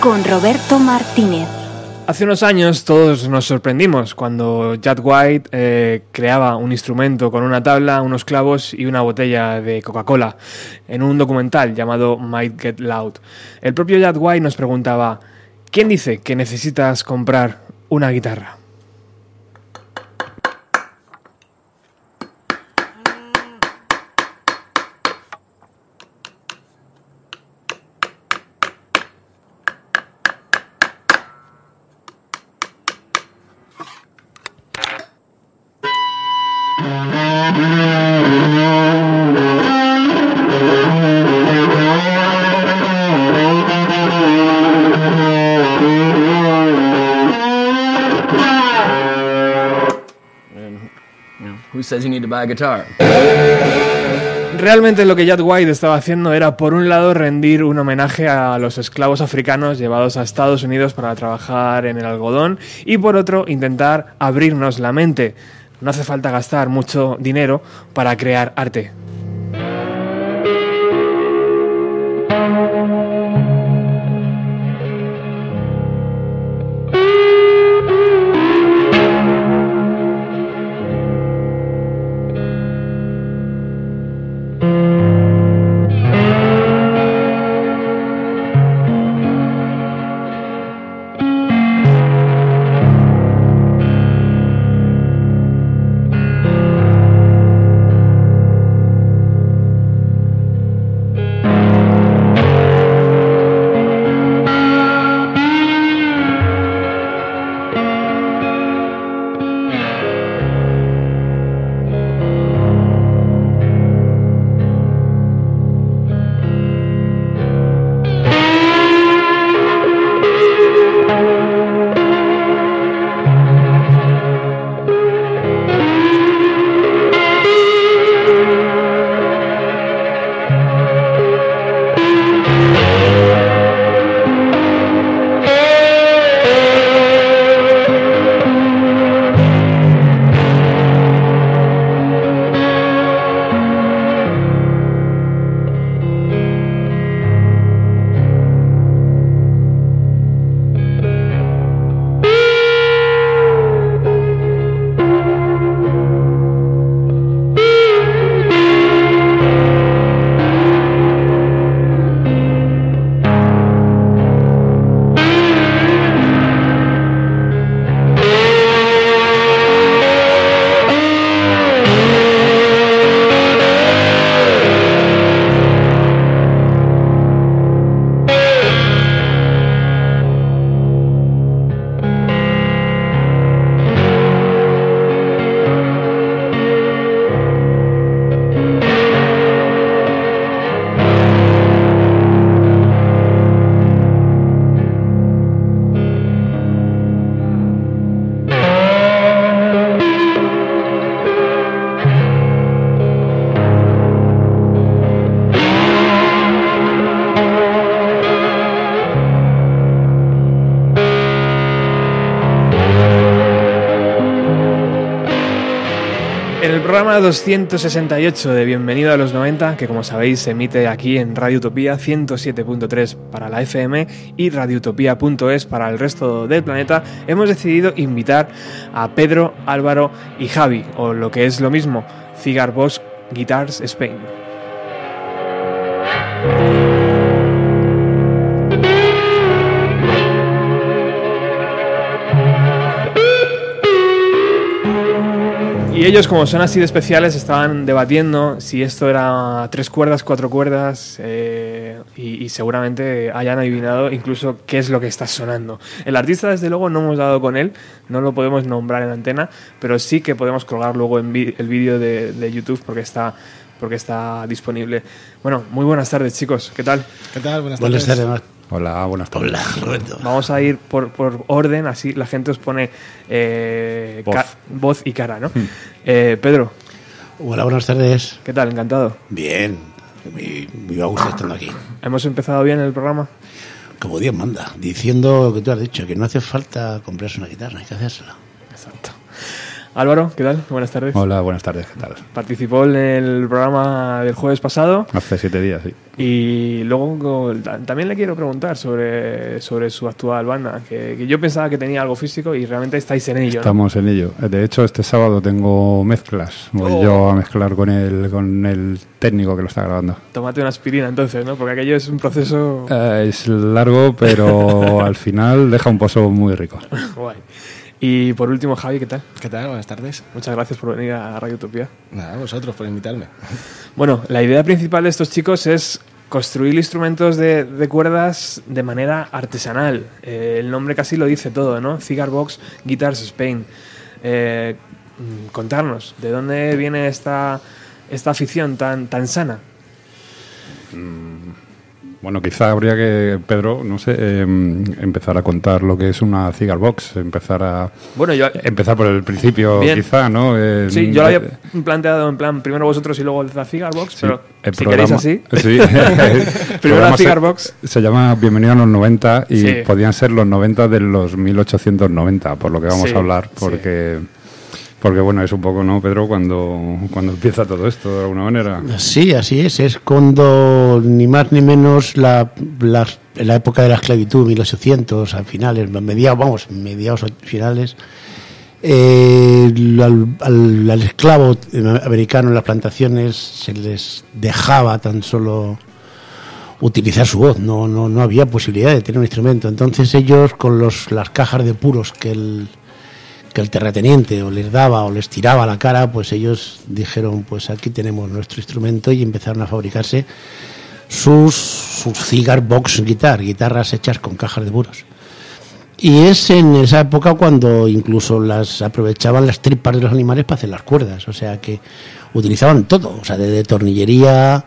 con Roberto Martínez. Hace unos años todos nos sorprendimos cuando Jack White eh, creaba un instrumento con una tabla, unos clavos y una botella de Coca-Cola en un documental llamado Might Get Loud. El propio Jack White nos preguntaba, ¿quién dice que necesitas comprar una guitarra? Realmente lo que Jack White estaba haciendo era, por un lado, rendir un homenaje a los esclavos africanos llevados a Estados Unidos para trabajar en el algodón y, por otro, intentar abrirnos la mente. No hace falta gastar mucho dinero para crear arte. Programa 268 de Bienvenido a los 90, que como sabéis se emite aquí en Radio Utopía 107.3 para la FM y radioutopía.es para el resto del planeta. Hemos decidido invitar a Pedro, Álvaro y Javi, o lo que es lo mismo, Cigar Bosch Guitars Spain. Y ellos, como son así de especiales, estaban debatiendo si esto era tres cuerdas, cuatro cuerdas, eh, y, y seguramente hayan adivinado incluso qué es lo que está sonando. El artista, desde luego, no hemos dado con él, no lo podemos nombrar en antena, pero sí que podemos colgar luego en vi- el vídeo de, de YouTube porque está, porque está disponible. Bueno, muy buenas tardes, chicos, ¿qué tal? ¿Qué tal? Buenas, Buenas tardes. Hola, buenas tardes. Hola, Roberto. Vamos a ir por, por orden, así la gente os pone eh, Voz. y cara, ¿no? Eh, Pedro, Hola, buenas tardes. ¿qué tal? Encantado. Bien, muy, muy a gusto estando aquí. ¿Hemos empezado bien el programa? Como Dios manda, diciendo lo que tú has dicho, que no hace falta comprarse una guitarra, hay que hacérsela. Álvaro, ¿qué tal? Buenas tardes. Hola, buenas tardes, ¿qué tal? Participó en el programa del jueves pasado Hace siete días, sí. y luego ta- también le quiero preguntar sobre, sobre su actual banda, que, que yo pensaba que tenía algo físico y realmente estáis en ello. ¿no? Estamos en ello. De hecho, este sábado tengo mezclas. Voy Oh. yo a mezclar con el, con el técnico que lo está grabando. Tómate una aspirina entonces, ¿no? Porque aquello es un proceso Eh, es largo, pero al final deja un pozo muy rico. guay. Y por último, Javi, ¿qué tal? ¿Qué tal? Buenas tardes. Muchas gracias por venir a Radio Utopía. Nada, vosotros por invitarme. Bueno, la idea principal de estos chicos es construir instrumentos de, de cuerdas de manera artesanal. Eh, el nombre casi lo dice todo, ¿no? Cigar Box Guitars Spain. Eh, mm, contarnos, ¿de dónde viene esta, esta afición tan, tan sana? Bueno, quizá habría que, Pedro, no sé, eh, empezar a contar lo que es una cigar box, empezar a Bueno, yo, empezar por el principio, Bien. quizá, ¿no? Eh, sí, yo lo había eh, planteado en plan primero vosotros y luego la Cigar Box, Sí, pero el si programa- queréis así. Sí. Primero la Cigar Box. Se llama Bienvenido a los 90 y Sí. podían ser los 90 de los 1890, por lo que vamos a hablar, porque porque bueno, es un poco, ¿no, Pedro? Cuando, cuando empieza todo esto, de alguna manera. Sí, así es. Es cuando ni más ni menos la, la, la época de la esclavitud, 1800, a finales, mediados, vamos, mediados finales, eh, al esclavo americano en las plantaciones se les dejaba tan solo utilizar su voz, no, no, no había posibilidad de tener un instrumento. Entonces ellos con los, las cajas de puros que el, que el terrateniente o les daba o les tiraba la cara, pues ellos dijeron, pues aquí tenemos nuestro instrumento y empezaron a fabricarse sus, cigar box guitar, guitarras hechas con cajas de puros. Y es en esa época cuando incluso las aprovechaban las tripas de los animales para hacer las cuerdas, o sea que utilizaban todo, o sea, desde tornillería,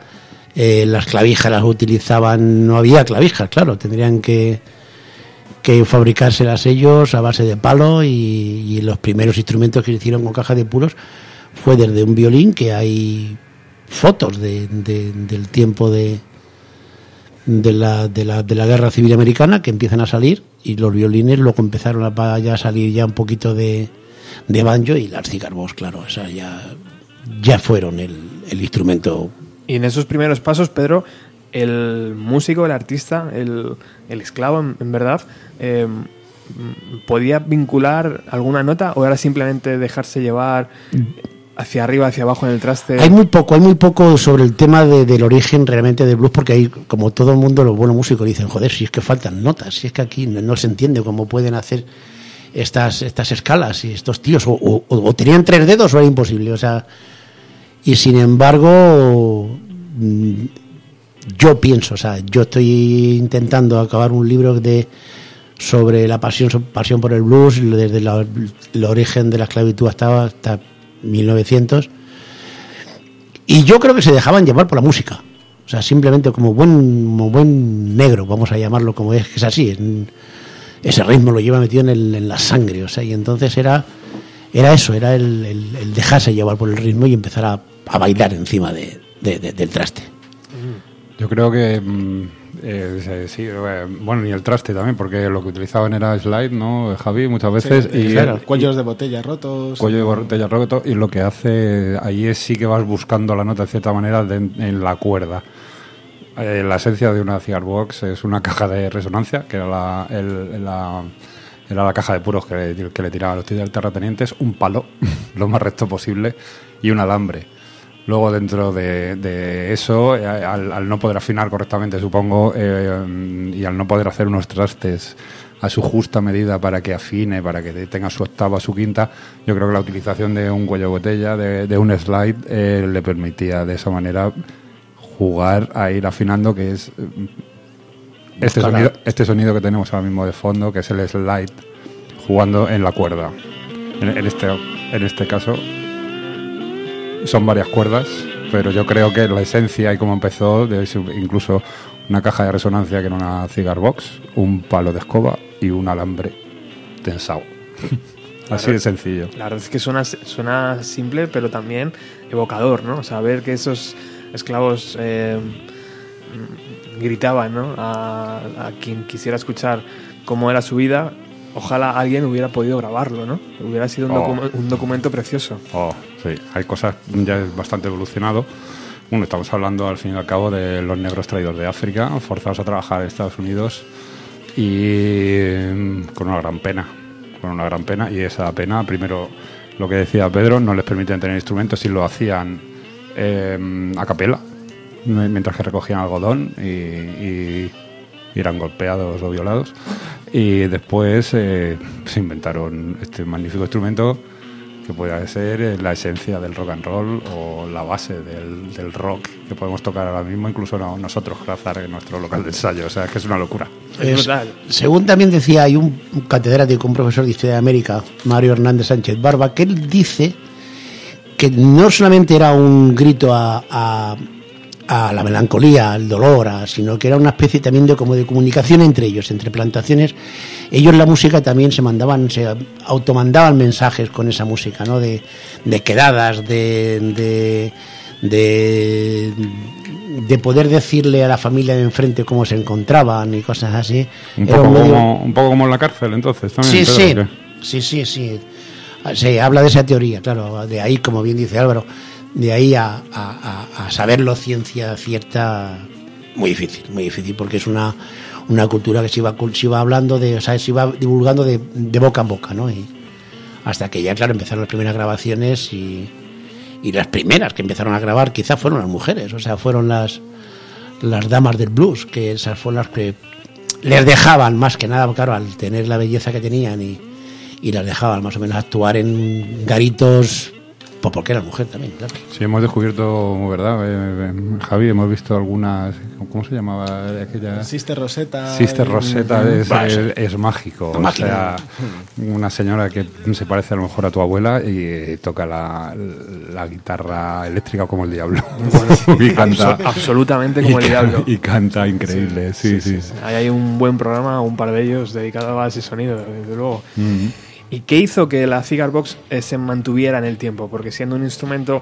eh, las clavijas las utilizaban, no había clavijas, claro, tendrían que, que fabricárselas ellos a base de palo y, los primeros instrumentos que se hicieron con caja de puros fue desde un violín que hay fotos de, de- del tiempo de, de, la, de, la, de la guerra civil americana que empiezan a salir y los violines luego empezaron a, ya salir ya un poquito de, de banjo y las cigarros, claro, esas ya, ya fueron el, el instrumento. Y en esos primeros pasos, Pedro, el músico, el artista, el, el esclavo, en verdad, eh, ¿podía vincular alguna nota o era simplemente dejarse llevar hacia arriba, hacia abajo en el traste? Hay muy poco, hay muy poco sobre el tema de- del origen realmente del blues, porque hay, como todo el mundo, los buenos músicos dicen, joder, si es que faltan notas, si es que aquí no, no se entiende cómo pueden hacer estas, estas escalas y estos tíos, o, o- o tenían tres dedos o era imposible, o sea, y sin embargo, mm, yo pienso, o sea, yo estoy intentando acabar un libro de sobre la pasión, pasión por el blues, desde la- el origen de la esclavitud hasta, hasta 1900. Y yo creo que se dejaban llevar por la música. O sea, simplemente como buen, como buen negro, vamos a llamarlo como es, que es así. ese ritmo lo lleva metido en, el- en la sangre. O sea, y entonces era, era eso, era el, dejarse llevar por el ritmo y empezar a, a bailar encima de- del traste. Yo creo que mm, eh, sí, eh, bueno, ni el traste también, porque lo que utilizaban era slide, ¿no, Javi? Muchas veces. Sí, y claro, cuellos de botella rotos. cuello de botella roto y lo que hace ahí es sí que vas buscando la nota de cierta manera de- en la cuerda. Eh, la esencia de una cigar box es una caja de resonancia, que era la, el- la- era la caja de puros que, que le tiraban los tíos terratenientes, un palo, lo más recto posible, y un alambre. Luego dentro de, de eso, eh, al, al no poder afinar correctamente, supongo, eh, y al no poder hacer unos trastes a su justa medida para que afine, para que tenga su octava, su quinta, yo creo que la utilización de un cuello de botella, de, de un slide, eh, le permitía de esa manera jugar a ir afinando, que es este sonido, este sonido que tenemos ahora mismo de fondo, que es el slide, jugando en la cuerda. En, en este, en este caso son varias cuerdas, pero yo creo que la esencia y cómo empezó, de ser incluso una caja de resonancia que era una cigar box, un palo de escoba y un alambre tensado. Así de sencillo. La verdad es que suena, suena simple, pero también evocador, ¿no? O sea, ver que esos esclavos eh, gritaban, ¿no? A, a quien quisiera escuchar cómo era su vida, ojalá alguien hubiera podido grabarlo, ¿no? Hubiera sido un, Oh. docu- un documento precioso. Oh, sí, hay cosas ya bastante evolucionado. Bueno, estamos hablando al fin y al cabo de los negros traídos de África, forzados a trabajar en Estados Unidos y mm, con una gran pena, con una gran pena. Y esa pena, primero, lo que decía Pedro, no les permiten tener instrumentos y lo hacían eh, a capela, mientras que recogían algodón y, y- y eran golpeados o violados. Y después eh, se inventaron este magnífico instrumento que puede ser eh, la esencia del rock and roll o la base del, del rock que podemos tocar ahora mismo, incluso no- nosotros, Razar, en nuestro local de ensayo. O sea, es que es una locura. Es según también decía, hay un catedrático, un profesor de Historia de América, Mario Hernández Sánchez Barba, que él dice que no solamente era un grito a, a- a la melancolía, al dolor, a- sino que era una especie también de como de comunicación entre ellos, entre plantaciones. Ellos la música también se mandaban, se automandaban mensajes con esa música, ¿no? De, de quedadas, de, de, de, de poder decirle a la familia de enfrente cómo se encontraban y cosas así. Un poco, un medio- como, un poco como en la cárcel, entonces, también. Sí, sí, sí, sí, sí. Ah, Se habla de esa teoría, claro, de ahí, como bien dice Álvaro, de ahí a, saberlo ciencia cierta, muy difícil, muy difícil, porque es una, una cultura que se iba, se iba hablando, de, o sea, se iba divulgando de, de boca en boca, ¿no? Y hasta que ya, claro, empezaron las primeras grabaciones y, y las primeras que empezaron a grabar quizás fueron las mujeres, o sea, fueron las, las damas del blues, que esas fueron las que les dejaban más que nada, claro, al tener la belleza que tenían y, y las dejaban más o menos actuar en garitos, pues porque era mujer también, claro. Sí, hemos descubierto, ¿verdad? Eh, eh, Javi, hemos visto algunas. ¿Cómo se llamaba aquella? Sister Rosetta. Sister Rosetta es, es, es mágico. Máquina. O sea, una señora que se parece a lo mejor a tu abuela y toca la, la guitarra eléctrica como el diablo. y canta. Abso- absolutamente como y el diablo. Y canta increíble, sí, sí. Ahí hay un buen programa, un par de ellos dedicado a ese sonido, desde luego. Mm. ¿Y qué hizo que la Cigar Box eh, se mantuviera en el tiempo? Porque siendo un instrumento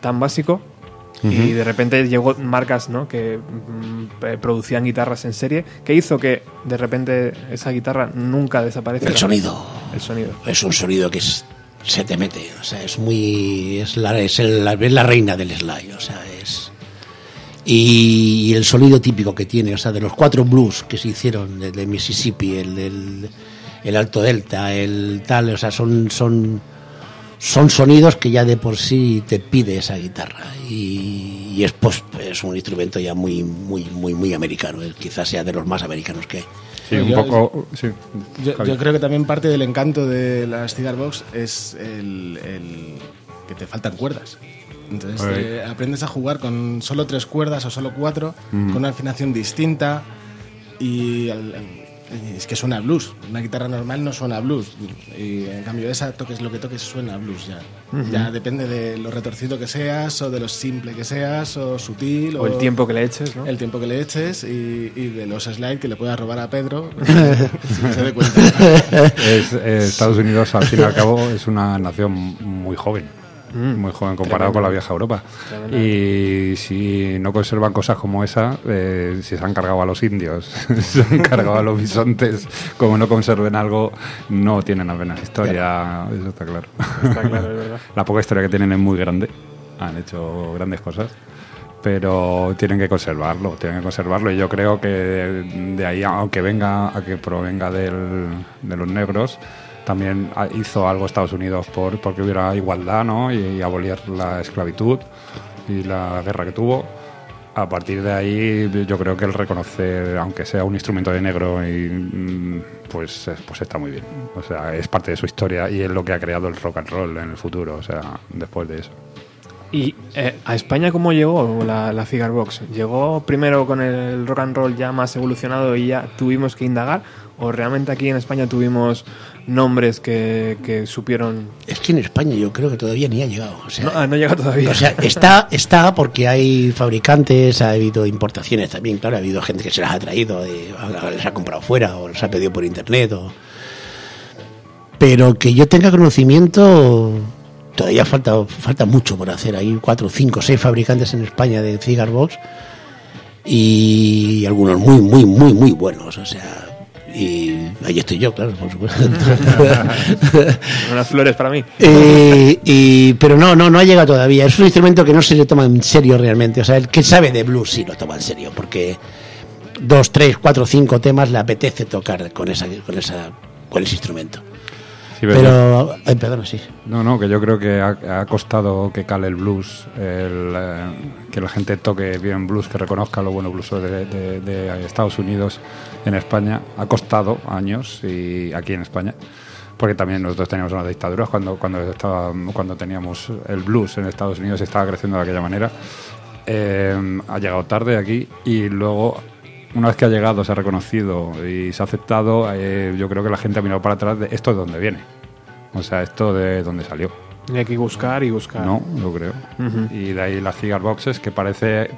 tan básico y de repente llegó marcas ¿no? que mm, eh, producían guitarras en serie, ¿qué hizo que de repente esa guitarra nunca desapareciera? El sonido. El sonido. Es un sonido que es- se te mete, o sea, es muy. Es la, es el- la, es la reina del slide, o sea, es. Y, el sonido típico que tiene, o sea, de los cuatro blues que se hicieron, el de Mississippi, el del el Alto Delta, el tal, o sea, son, son, son sonidos que ya de por sí te pide esa guitarra. Y, y es, pues, es un instrumento ya muy, muy, muy, muy americano, eh, quizás sea de los más americanos que hay. Sí, un Yo- poco. Sí, Yo, creo que también parte del encanto de las cigar box es el, el que te faltan cuerdas. Entonces eh, aprendes a jugar con solo tres cuerdas o solo cuatro, Mm. con una afinación distinta y al- al- y es que suena a blues. Una guitarra normal no suena a blues. Y en cambio esa toques lo que toques suena a blues ya. Ya depende de lo retorcido que seas o de lo simple que seas o sutil O el tiempo que le eches, ¿no? el tiempo que le eches y, y de los slides que le puedas robar a Pedro se dé cuenta. Es, eh, Estados Unidos, al fin y al cabo, es una nación muy joven. Muy joven comparado con la vieja Europa. Y si no conservan cosas como esa, eh, si se han cargado a los indios, se han cargado a los bisontes, como no conserven algo, no tienen apenas historia, eso está claro. Está claro, es verdad. La poca historia que tienen es muy grande, han hecho grandes cosas, pero tienen que conservarlo, tienen que conservarlo. Y yo creo que de ahí, aunque venga, a que provenga del, de los negros, también hizo algo Estados Unidos por porque hubiera igualdad ¿no? y, y abolir la esclavitud y la guerra que tuvo. A partir de ahí, yo creo que el reconocer, aunque sea un instrumento de negro, y, mm, pues, es- pues está muy bien. O sea, es parte de su historia y es lo que ha creado el rock and roll en el futuro, o sea, después de eso. ¿Y eh, a España cómo llegó la, la Box? ¿Llegó primero con el rock and roll ya más evolucionado y ya tuvimos que indagar? ¿O realmente aquí en España tuvimos nombres que, que supieron... Es que en España yo creo que todavía ni ha llegado. O sea, No, ah, no llega todavía. O sea, está, está porque hay fabricantes, ha habido importaciones también, claro, ha habido gente que se las ha traído, eh, les ha comprado fuera o les ha pedido por internet. O... Pero que yo tenga conocimiento, todavía falta, falta mucho por hacer. Hay cuatro, cinco, seis fabricantes en España de cigar box y algunos muy, muy, muy, muy buenos. O sea, y ahí estoy yo, claro, por supuesto. Unas flores para mí. Eh, y, pero no, no, no ha llegado todavía. Es un instrumento que no se le toma en serio realmente. O sea, el que sabe de blues sí lo toma en serio, porque dos, tres, cuatro, cinco temas le apetece tocar con esa, con esa, con ese instrumento. Sí, pero- ay, perdona, sí. No, no, que yo creo que ha, ha costado que cale el blues, el, eh, que la gente toque bien blues, que reconozca lo bueno blues de, de- de Estados Unidos en España. Ha costado años y aquí en España, porque también nosotros teníamos unas dictaduras cuando cuando estaba, cuando teníamos el blues en Estados Unidos estaba creciendo de aquella manera. Eh, ha llegado tarde aquí y luego una vez que ha llegado, se ha reconocido y se ha aceptado, eh, yo creo que la gente ha mirado para atrás de esto de dónde viene. O sea, esto de dónde salió. Y hay que buscar y buscar. No, yo creo. Y de ahí las cigar boxes, que parece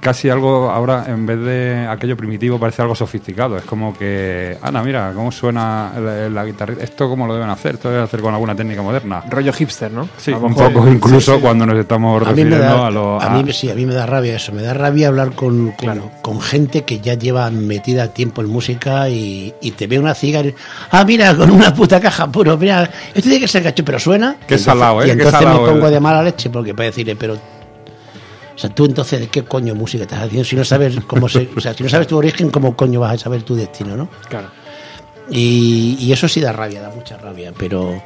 casi algo ahora, en vez de aquello primitivo, parece algo sofisticado. Es como que, Ana, mira cómo suena la, la guitarra. Esto cómo lo deben hacer, esto deben hacer con alguna técnica moderna. Rollo hipster, ¿no? Sí, A un poco incluso cuando nos estamos A refiriendo da, a lo... a mí- sí, a mí me da rabia eso. Me da rabia hablar con, con, con gente que ya lleva metida tiempo en música y, y te ve una cigarra. Ah, mira, con una puta caja puro. Mira, esto tiene que ser gacho, pero suena. Qué entonces- salado, ¿eh? Y entonces salado me pongo de mala leche porque para decirle, pero. O sea, tú entonces, ¿de qué coño música estás haciendo? Si no sabes cómo se. O sea, si no sabes tu origen, ¿cómo coño vas a saber tu destino, no? Claro. Y, y eso sí da rabia, da mucha rabia, pero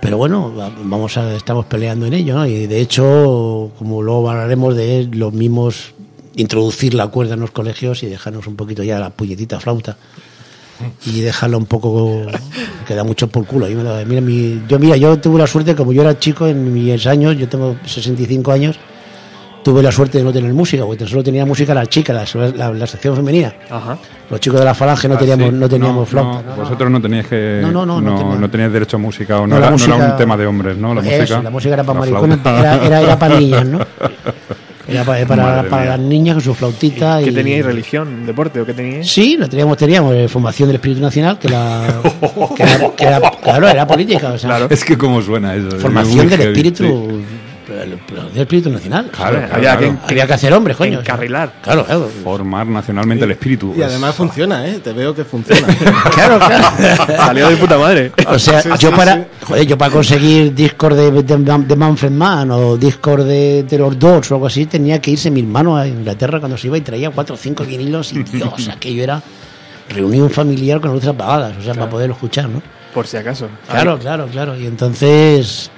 pero bueno, va- vamos a, estamos peleando en ello, ¿no? Y de hecho, como luego hablaremos de los mismos introducir la cuerda en los colegios y dejarnos un poquito ya la puñetita flauta y dejarlo un poco que da mucho por culo. Yo, mira, mi- yo mira, yo tuve la suerte como yo era chico en mis años, yo tengo 65 años, tuve la suerte de no tener música, porque solo tenía música la chica, la, la, la sección femenina. Ajá. Los chicos de la falange no Ah, teníamos, sí. no teníamos flauta. no, vosotros no teníais que. No, no, no, no no, tenía- no teníais derecho a música, o no, era, no era un tema de hombres, ¿no? La Eso, música. la música era para maricones, era, era, era para niñas, ¿no? Era para, para, las niñas con su flautita. ¿Qué y... teníais? ¿Religión? ¿Deporte? ¿O qué teníais? Sí, lo teníamos, teníamos eh, formación del Espíritu Nacional, que, la, que, era, que era- claro, era política. O sea, Es que cómo suena eso. formación Muy del heavy, Espíritu, sí. Del, del Espíritu Nacional. Claro, Había claro, que- claro. Había que hacer hombres, coño. Encarrilar. Claro, claro. Formar nacionalmente el espíritu. Y además funciona, ¿eh? Te veo que funciona. Claro, claro. Salió de puta madre. O sea, Sí, yo sí, para, sí. joder, yo para conseguir discos de, de, de Manfred Mann o discos de, de los Doors o algo así, tenía que irse mi hermano a Inglaterra cuando se iba y traía cuatro o cinco vinilos y Dios, aquello era reunión familiar con las luces apagadas, o sea, para poderlo escuchar, ¿no? Por si acaso. Claro, claro, claro. Y entonces,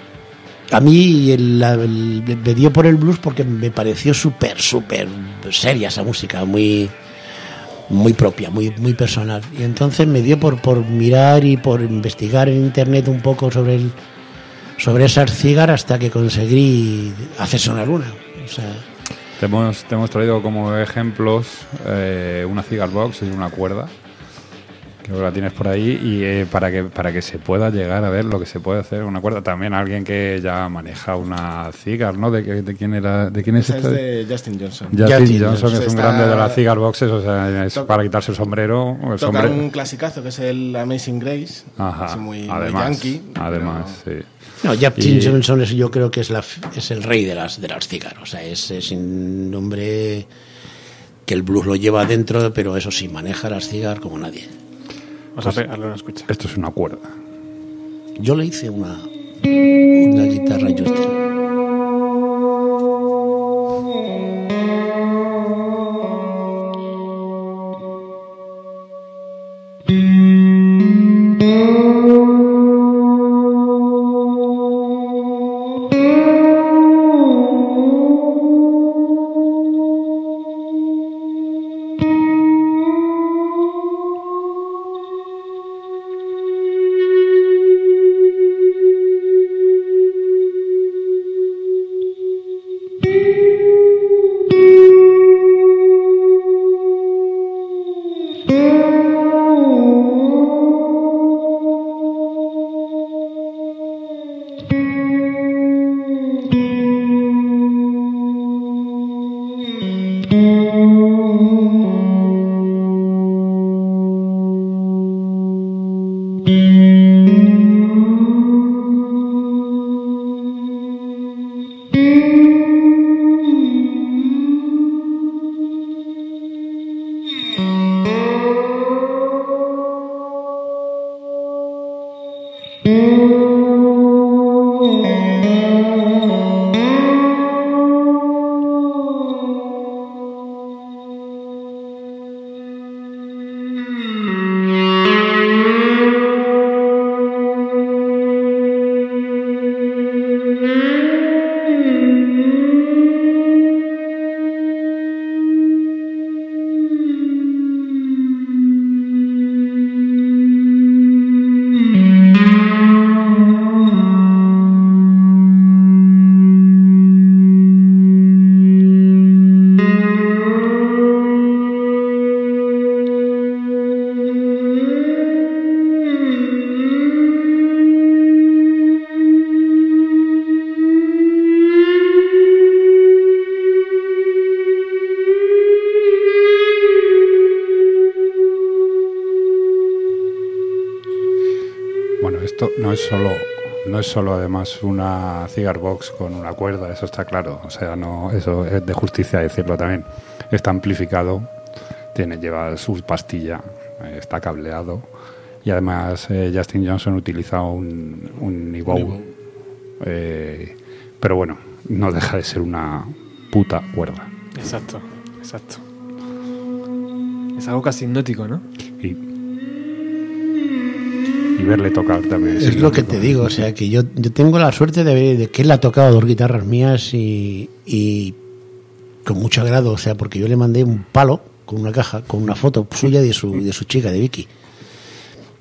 a mí el- me dio por el blues porque me pareció súper, súper seria esa música, muy muy propia, muy, muy personal. Y entonces me dio por, por mirar y por investigar en internet un poco sobre sobre esas cigarras hasta que conseguí hacer sonar una. O te hemos traído como ejemplos eh, una cigar box y una cuerda Creo que la tienes por ahí y eh, para que para que se pueda llegar a ver lo que se puede hacer una cuerda. También alguien que ya maneja una cigar, ¿no? ¿De, qué- de quién era? ¿De quién es Esa es de Justin Johnson. Justin Justin Johnson, que es un grande de las cigar boxes, o sea, es Toca- para quitarse el sombrero. El Toca sombre- un clasicazo que es el Amazing Grace. Ajá, así muy, muy además, yankee. además, sí. No, Justin Y- Johnson es, yo creo que es, la, es el rey de las, de las cigarros. O sea, es, es un hombre que el blues lo lleva adentro, pero eso sí, maneja las cigarras como nadie. Vamos a pegarle una escucha. Esto es una cuerda. Yo le hice una, una guitarra a Justin. Es solo no es solo además una cigar box con una cuerda, eso está claro. O sea, no eso es de justicia decirlo también. Está amplificado, tiene lleva su pastilla, eh, está cableado y además eh, Justin Johnson utiliza un un Evow. Eh, pero bueno, no deja de ser una puta cuerda. Exacto, exacto. Es algo casi hipnótico, ¿no? Y, verle tocar también. Es lo que te digo, o sea, que yo, yo tengo la suerte de, ver- de que él ha tocado dos guitarras mías y, y con mucho agrado, o sea, porque yo le mandé un palo con una caja, con una foto suya de su, de su chica, de Vicky.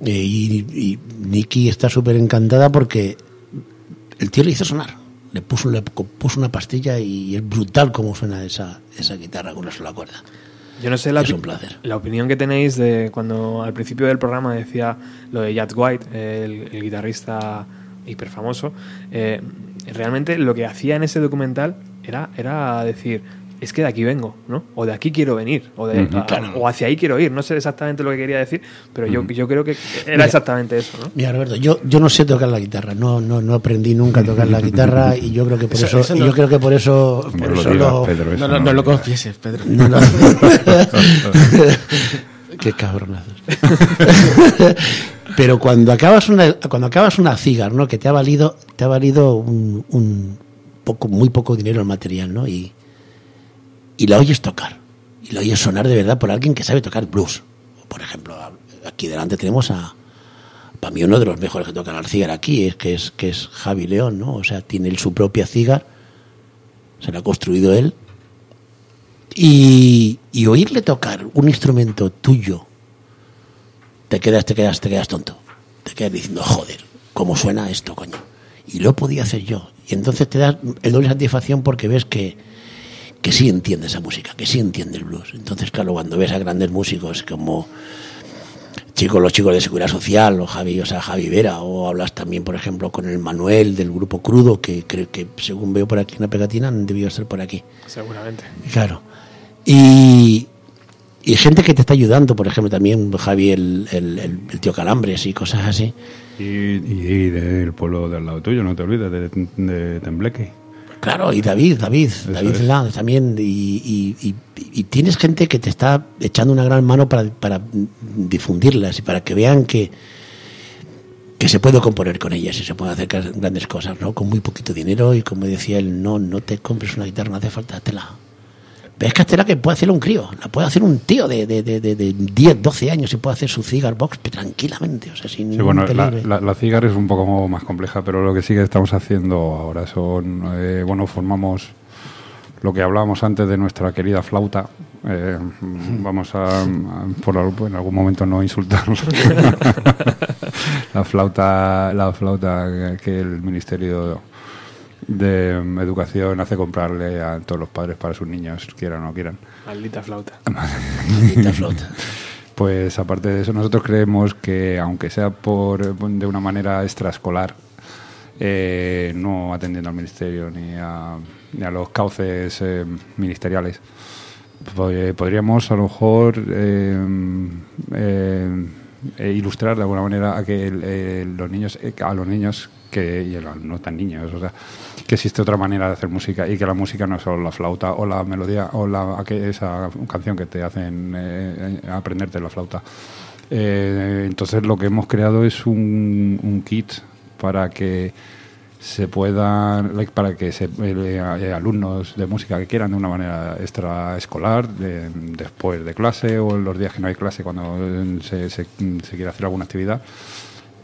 Eh, y, y Nicky está súper encantada porque el tío le hizo sonar. Le puso, le puso una pastilla y es brutal cómo suena esa, esa guitarra con una sola cuerda. Yo no sé la, Es un placer. la opinión que tenéis de cuando al principio del programa decía lo de Jack White, el, el guitarrista hiper famoso. eh, realmente lo que hacía en ese documental era, era decir, es que de aquí vengo, ¿no? O de aquí quiero venir, o, de, a- o hacia ahí quiero ir. No sé exactamente lo que quería decir, pero yo, yo creo que era exactamente eso, ¿no? Mira, Roberto, yo, yo no sé tocar la guitarra, no, no, no aprendí nunca a tocar la guitarra y yo creo que por Eso- eso, eso y no- yo creo que por eso, No por lo eso digas, lo- Pedro, eso No, no, lo confieses, Pedro. no, no. Qué cabronazos. Pero cuando acabas una, cuando acabas una cigar, ¿no? Que te ha valido, te ha valido un, un poco, muy poco dinero el material, ¿no? Y, y la oyes tocar. Y la oyes sonar de verdad por alguien que sabe tocar blues. Por ejemplo, aquí delante tenemos a, para mí uno de los mejores que tocan al cigar aquí es que es que es Javi León, ¿no? O sea, tiene él su propia cigar, se la ha construido él. Y, y oírle tocar un instrumento tuyo, te quedas, te quedas, te quedas tonto. Te quedas diciendo, joder, ¿cómo suena esto, coño? Y lo podía hacer yo. Y entonces te das el doble satisfacción porque ves que, que sí entiende esa música, que sí entiende el blues. Entonces, claro, cuando ves a grandes músicos como chicos, los chicos de Seguridad Social, o Javi, o sea, Javi Vera, o hablas también, por ejemplo, con el Manuel del grupo Crudo, que creo que, según veo por aquí una pegatina, han debido ser por aquí. Seguramente. Claro. Y, y gente que te está ayudando, por ejemplo, también Javi, el, el- el- el tío Calambres y cosas así. Y, y del pueblo del lado tuyo, no te olvides, de, de Tembleque. Claro, y David, David, David. Lanz también. Y, y- y- y tienes gente que te está echando una gran mano para, para difundirlas y para que vean que, que se puede componer con ellas y se pueden hacer grandes cosas, ¿no? Con muy poquito dinero y como decía él, no, no te compres una guitarra, no hace falta, tela. Pero es que tela que puede hacer un crío, la puede hacer un tío de, de, de, de- de 10, 12 años y puede hacer su cigar box tranquilamente, o sea, sin Sí, bueno, la, la, la cigar es un poco más compleja, pero lo que sí que estamos haciendo ahora son, eh, bueno, formamos lo que hablábamos antes de nuestra querida flauta. Eh, vamos a, a- por en algún momento no insultar la flauta, la flauta que el Ministerio de Educación hace comprarle a todos los padres para sus niños, quieran o no quieran. Maldita flauta. Maldita flauta. Pues aparte de eso, nosotros creemos que aunque sea por de una manera extraescolar, eh, no atendiendo al ministerio ni a, ni a los cauces eh, ministeriales, pues, podríamos a lo mejor eh, eh, eh, ilustrar de alguna manera a que el- eh, los niños, eh, a los niños que y a los no tan niños, o sea, que existe otra manera de hacer música y que la música no es solo la flauta o la melodía o la esa canción que te hacen eh, eh, aprenderte la flauta. Eh, entonces lo que hemos creado es un, kit para que se puedan para que se, eh, eh, alumnos de música que quieran de una manera extraescolar de- después de clase o en los días que no hay clase cuando se, se- se quiere hacer alguna actividad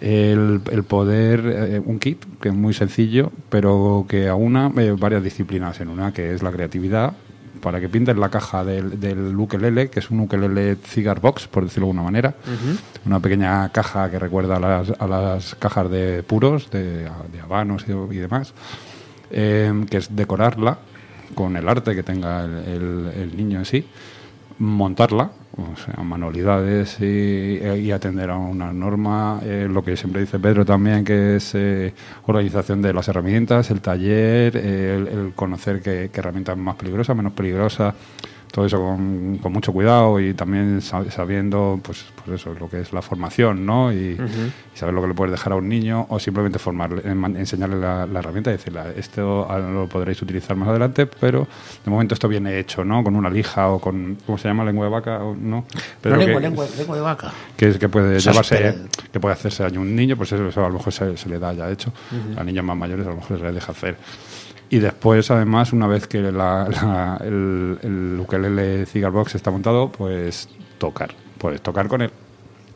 el, el poder eh, un kit que es muy sencillo pero que aúna eh, varias disciplinas. En una que es la creatividad para que pinten la caja del, del ukelele que es un ukelele cigar box por decirlo de alguna manera. Una pequeña caja que recuerda a las, a las cajas de puros de, de habanos y, y demás eh, que es decorarla con el arte que tenga el, el- el niño en sí montarla, o sea, manualidades y, atender a una norma, eh, lo que siempre dice Pedro también, que es eh, organización de las herramientas, el taller, eh, el, el conocer qué, qué herramienta es más peligrosa, menos peligrosa, todo eso con, con mucho cuidado y también sab- sabiendo, pues, pues eso, lo que es la formación, ¿no? Y, y saber lo que le puedes dejar a un niño o simplemente formarle, enseñarle la, la herramienta y decirle, esto ah, lo podréis utilizar más adelante, pero de momento esto viene hecho, ¿no? Con una lija o con, ¿cómo se llama? Lengua de vaca, o, ¿no? Pero No, que- lengua, lengua, lengua de vaca. que es que puede Esas llevarse pere- que puede hacerse daño a un niño pues eso, eso a lo mejor se, se le da ya hecho a niños más mayores a lo mejor se les deja hacer y después además una vez que la- la- el, el ukelele cigar box está montado pues tocar puedes tocar con él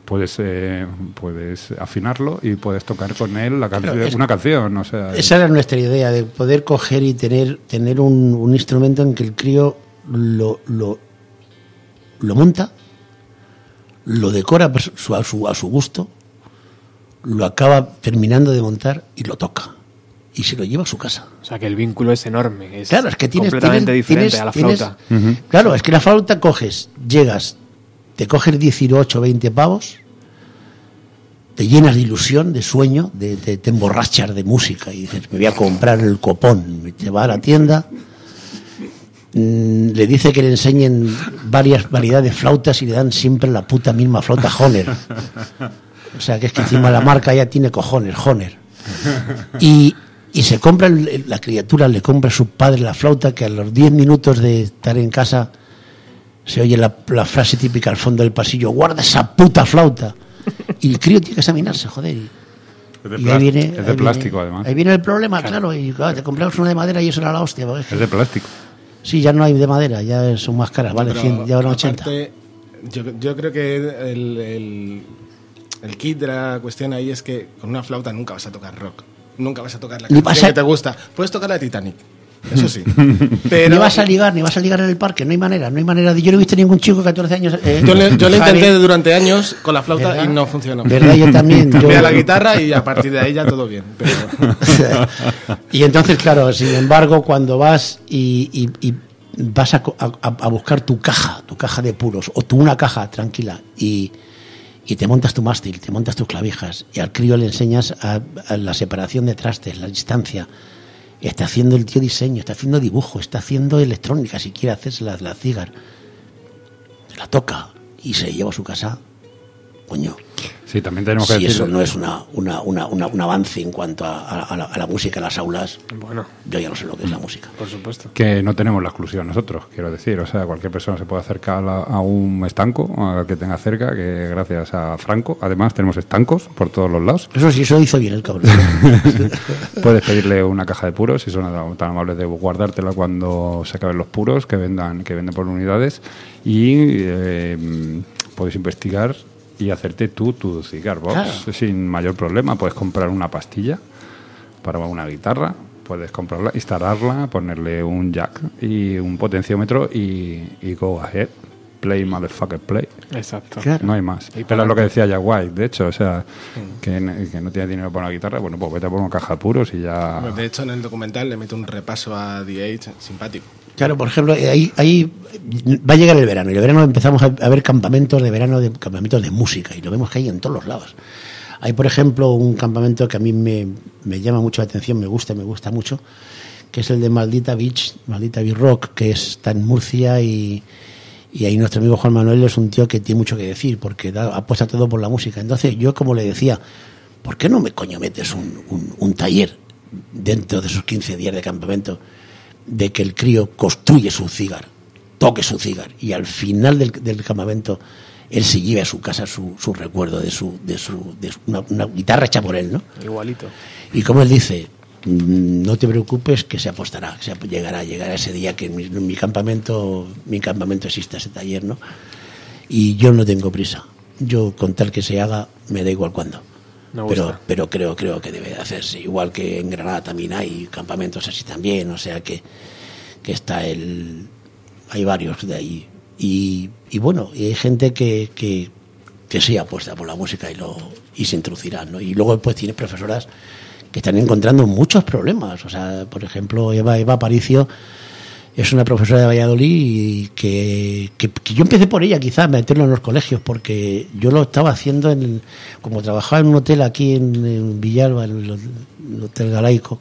puedes eh, puedes afinarlo y puedes tocar con él la es- una canción o sea Esa era nuestra idea, de poder coger y tener, tener un, un instrumento en que el crío lo, lo, lo monta, lo decora a, su, a su gusto, lo acaba terminando de montar y lo toca. Y se lo lleva a su casa. O sea que el vínculo es enorme. Es Claro, es que tienes. completamente tienes- diferente tienes- a la tienes- flauta. Claro, es que la flauta coges, llegas, te coges 18 o 20 pavos, te llenas de ilusión, de sueño, de, de- te emborrachas de música y dices, me voy a comprar el copón, te va a la tienda, mm, le dice que le enseñen varias variedades de flautas y le dan siempre la puta misma flauta Honer. O sea, que es que encima la marca ya tiene cojones, Honer. Y, y se compra, la criatura le compra a su padre la flauta que a los 10 minutos de estar en casa se oye la, la frase típica al fondo del pasillo, guarda esa puta flauta. Y el crío tiene que examinarse, joder. y- es de, y ahí viene, es ahí de viene- plástico además Ahí viene el problema, claro. Y claro, te compramos una de madera y eso era la hostia. es de plástico Sí, ya no hay de madera, ya son más caras, vale, Pero 100, ya van 80. aparte, yo, yo creo que el, el, el kit de la cuestión ahí es que con una flauta nunca vas a tocar rock. Nunca vas a tocar la canción que te gusta. Puedes tocar la Titanic, eso sí. Pero Ni vas a ligar, ni vas a ligar en el parque, no hay manera, no hay manera. de- Yo no he visto ningún chico de 14 años. eh, yo le, yo le intenté durante años con la flauta ¿Verdad? y no funcionó. ¿Verdad? Yo también. yo- Cambié a la guitarra y a partir de ahí ya todo bien. Pero, y entonces, claro, sin embargo, cuando vas y, y- y vas a, a- a buscar tu caja, tu caja de puros, o tú una caja tranquila, y, y te montas tu mástil, te montas tus clavijas y al crío le enseñas a, la separación de trastes, la distancia. Está haciendo el tío diseño, está haciendo dibujo, está haciendo electrónica, si quiere hacerse la, la cigar. La toca y se lleva a su casa. Coño, Sí, también tenemos que si eso no es una, una, una, una- un avance en cuanto a, a- a la, a la música en las aulas, Bueno, yo ya no sé lo que es la música. por supuesto. que no tenemos la exclusión nosotros, quiero decir. O sea, cualquier persona se puede acercar a, a un estanco a que tenga cerca, que gracias a Franco, además tenemos estancos por todos los lados. Eso sí, eso hizo bien el cabrón. Puedes pedirle una caja de puros si son tan amables de guardártela cuando se acaben los puros que vendan que venden por unidades y eh, puedes investigar y hacerte tú tu cigar box Claro. sin mayor problema. Puedes comprar una pastilla para una guitarra, puedes comprarla, instalarla, ponerle un jack y un potenciómetro y, y go ahead. Play, motherfucker, play. Exacto. Claro. No hay más. Y Pero es lo que decía Jack White, de hecho, o sea, que, n- que no tiene dinero para una guitarra, bueno, pues vete a por una caja de puros y ya... De hecho, en el documental le meto un repaso a The Age simpático. Claro, por ejemplo, eh, ahí, ahí va a llegar el verano y el verano empezamos a, ver campamentos de verano, de, campamentos de música y lo vemos que hay en todos los lados. Hay, por ejemplo, un campamento que a mí me, me llama mucho la atención, me gusta, me gusta mucho, que es el de Maldita Beach, Maldita Beach Rock, que está en Murcia y, y ahí nuestro amigo Juan Manuel es un tío que tiene mucho que decir porque da, apuesta todo por la música. Entonces yo como le decía, ¿por qué no me coño metes un, un- un taller dentro de esos 15 días de campamento de que el crío construye su cigar, toque su cigar y al final del, del campamento él se lleve a su casa su, su recuerdo de su, de su, de su- una, una guitarra hecha por él, ¿no? Igualito. Y como él dice, "Mm, no te preocupes que se apostará, que se llegará, llegará ese día que en mi, en mi campamento, mi campamento exista ese taller, ¿no? Y yo no tengo prisa. Yo con tal que se haga, me da igual cuándo. Pero, pero creo, creo que debe de hacerse. Igual que en Granada también hay campamentos así también, o sea que, que está el. Hay varios de ahí. Y, y bueno, y hay gente que, que, que sí apuesta por la música y, lo, y se introducirán, ¿no? Y luego pues tienes profesoras que están encontrando muchos problemas. O sea, por ejemplo, Eva, Eva Aparicio es una profesora de Valladolid y que, que, que yo empecé por ella quizás, meterlo en los colegios, porque yo lo estaba haciendo en como trabajaba en un hotel aquí en, en Villalba, en el, el Hotel Galaico,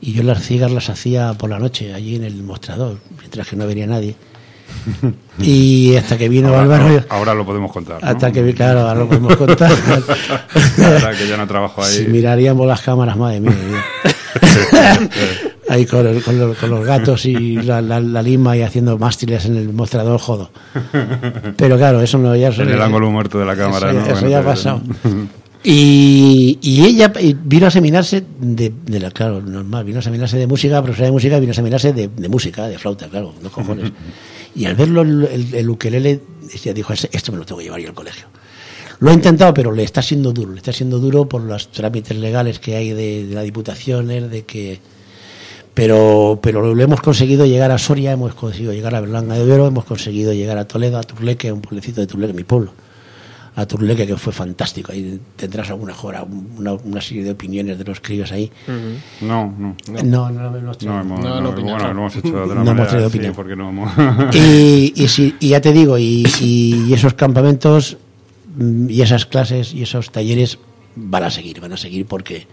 y yo las cigas las hacía por la noche, allí en el mostrador, mientras que no venía nadie. Y hasta que vino Ahora, Álvaro, ahora- ahora lo podemos contar. ¿no? hasta que claro, ahora lo podemos contar. Ahora que ya no trabajo ahí. Si miraríamos las cámaras, madre mía. Ahí con, el- con los, con los gatos y la, la- la lima y haciendo mástiles en el mostrador, jodo. Pero claro, eso no ya en el ángulo muerto de la cámara, eso, ¿no? eso Bueno, ya ha pasado. Y, y ella vino a seminarse de, de la, claro, normal, vino a seminarse de música, profesora de música, vino a seminarse de, de música, de flauta, claro, no cojones. Y al verlo el, el, el ukelele, ella dijo, "Ese- esto me lo tengo que llevar yo al colegio. Lo ha intentado, pero le está siendo duro, le está siendo duro por los trámites legales que hay de, de la diputación, de que pero pero lo hemos conseguido llegar a Soria, hemos conseguido llegar a Berlanga de Duero, hemos conseguido llegar a Toledo, a Turleque, a un pueblecito de Turleque, mi pueblo, a Turleque que fue fantástico. Ahí tendrás alguna hora, una, una serie de opiniones de los críos ahí. No, no. No, no, no, no, No, no. hemos, No, no, no bueno, lo hemos hecho de otra No hemos traído sí, porque no hemos... Y, y, si- y ya te digo, y, y esos campamentos y esas clases y esos talleres van a seguir, van a seguir porque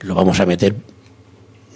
lo vamos a meter,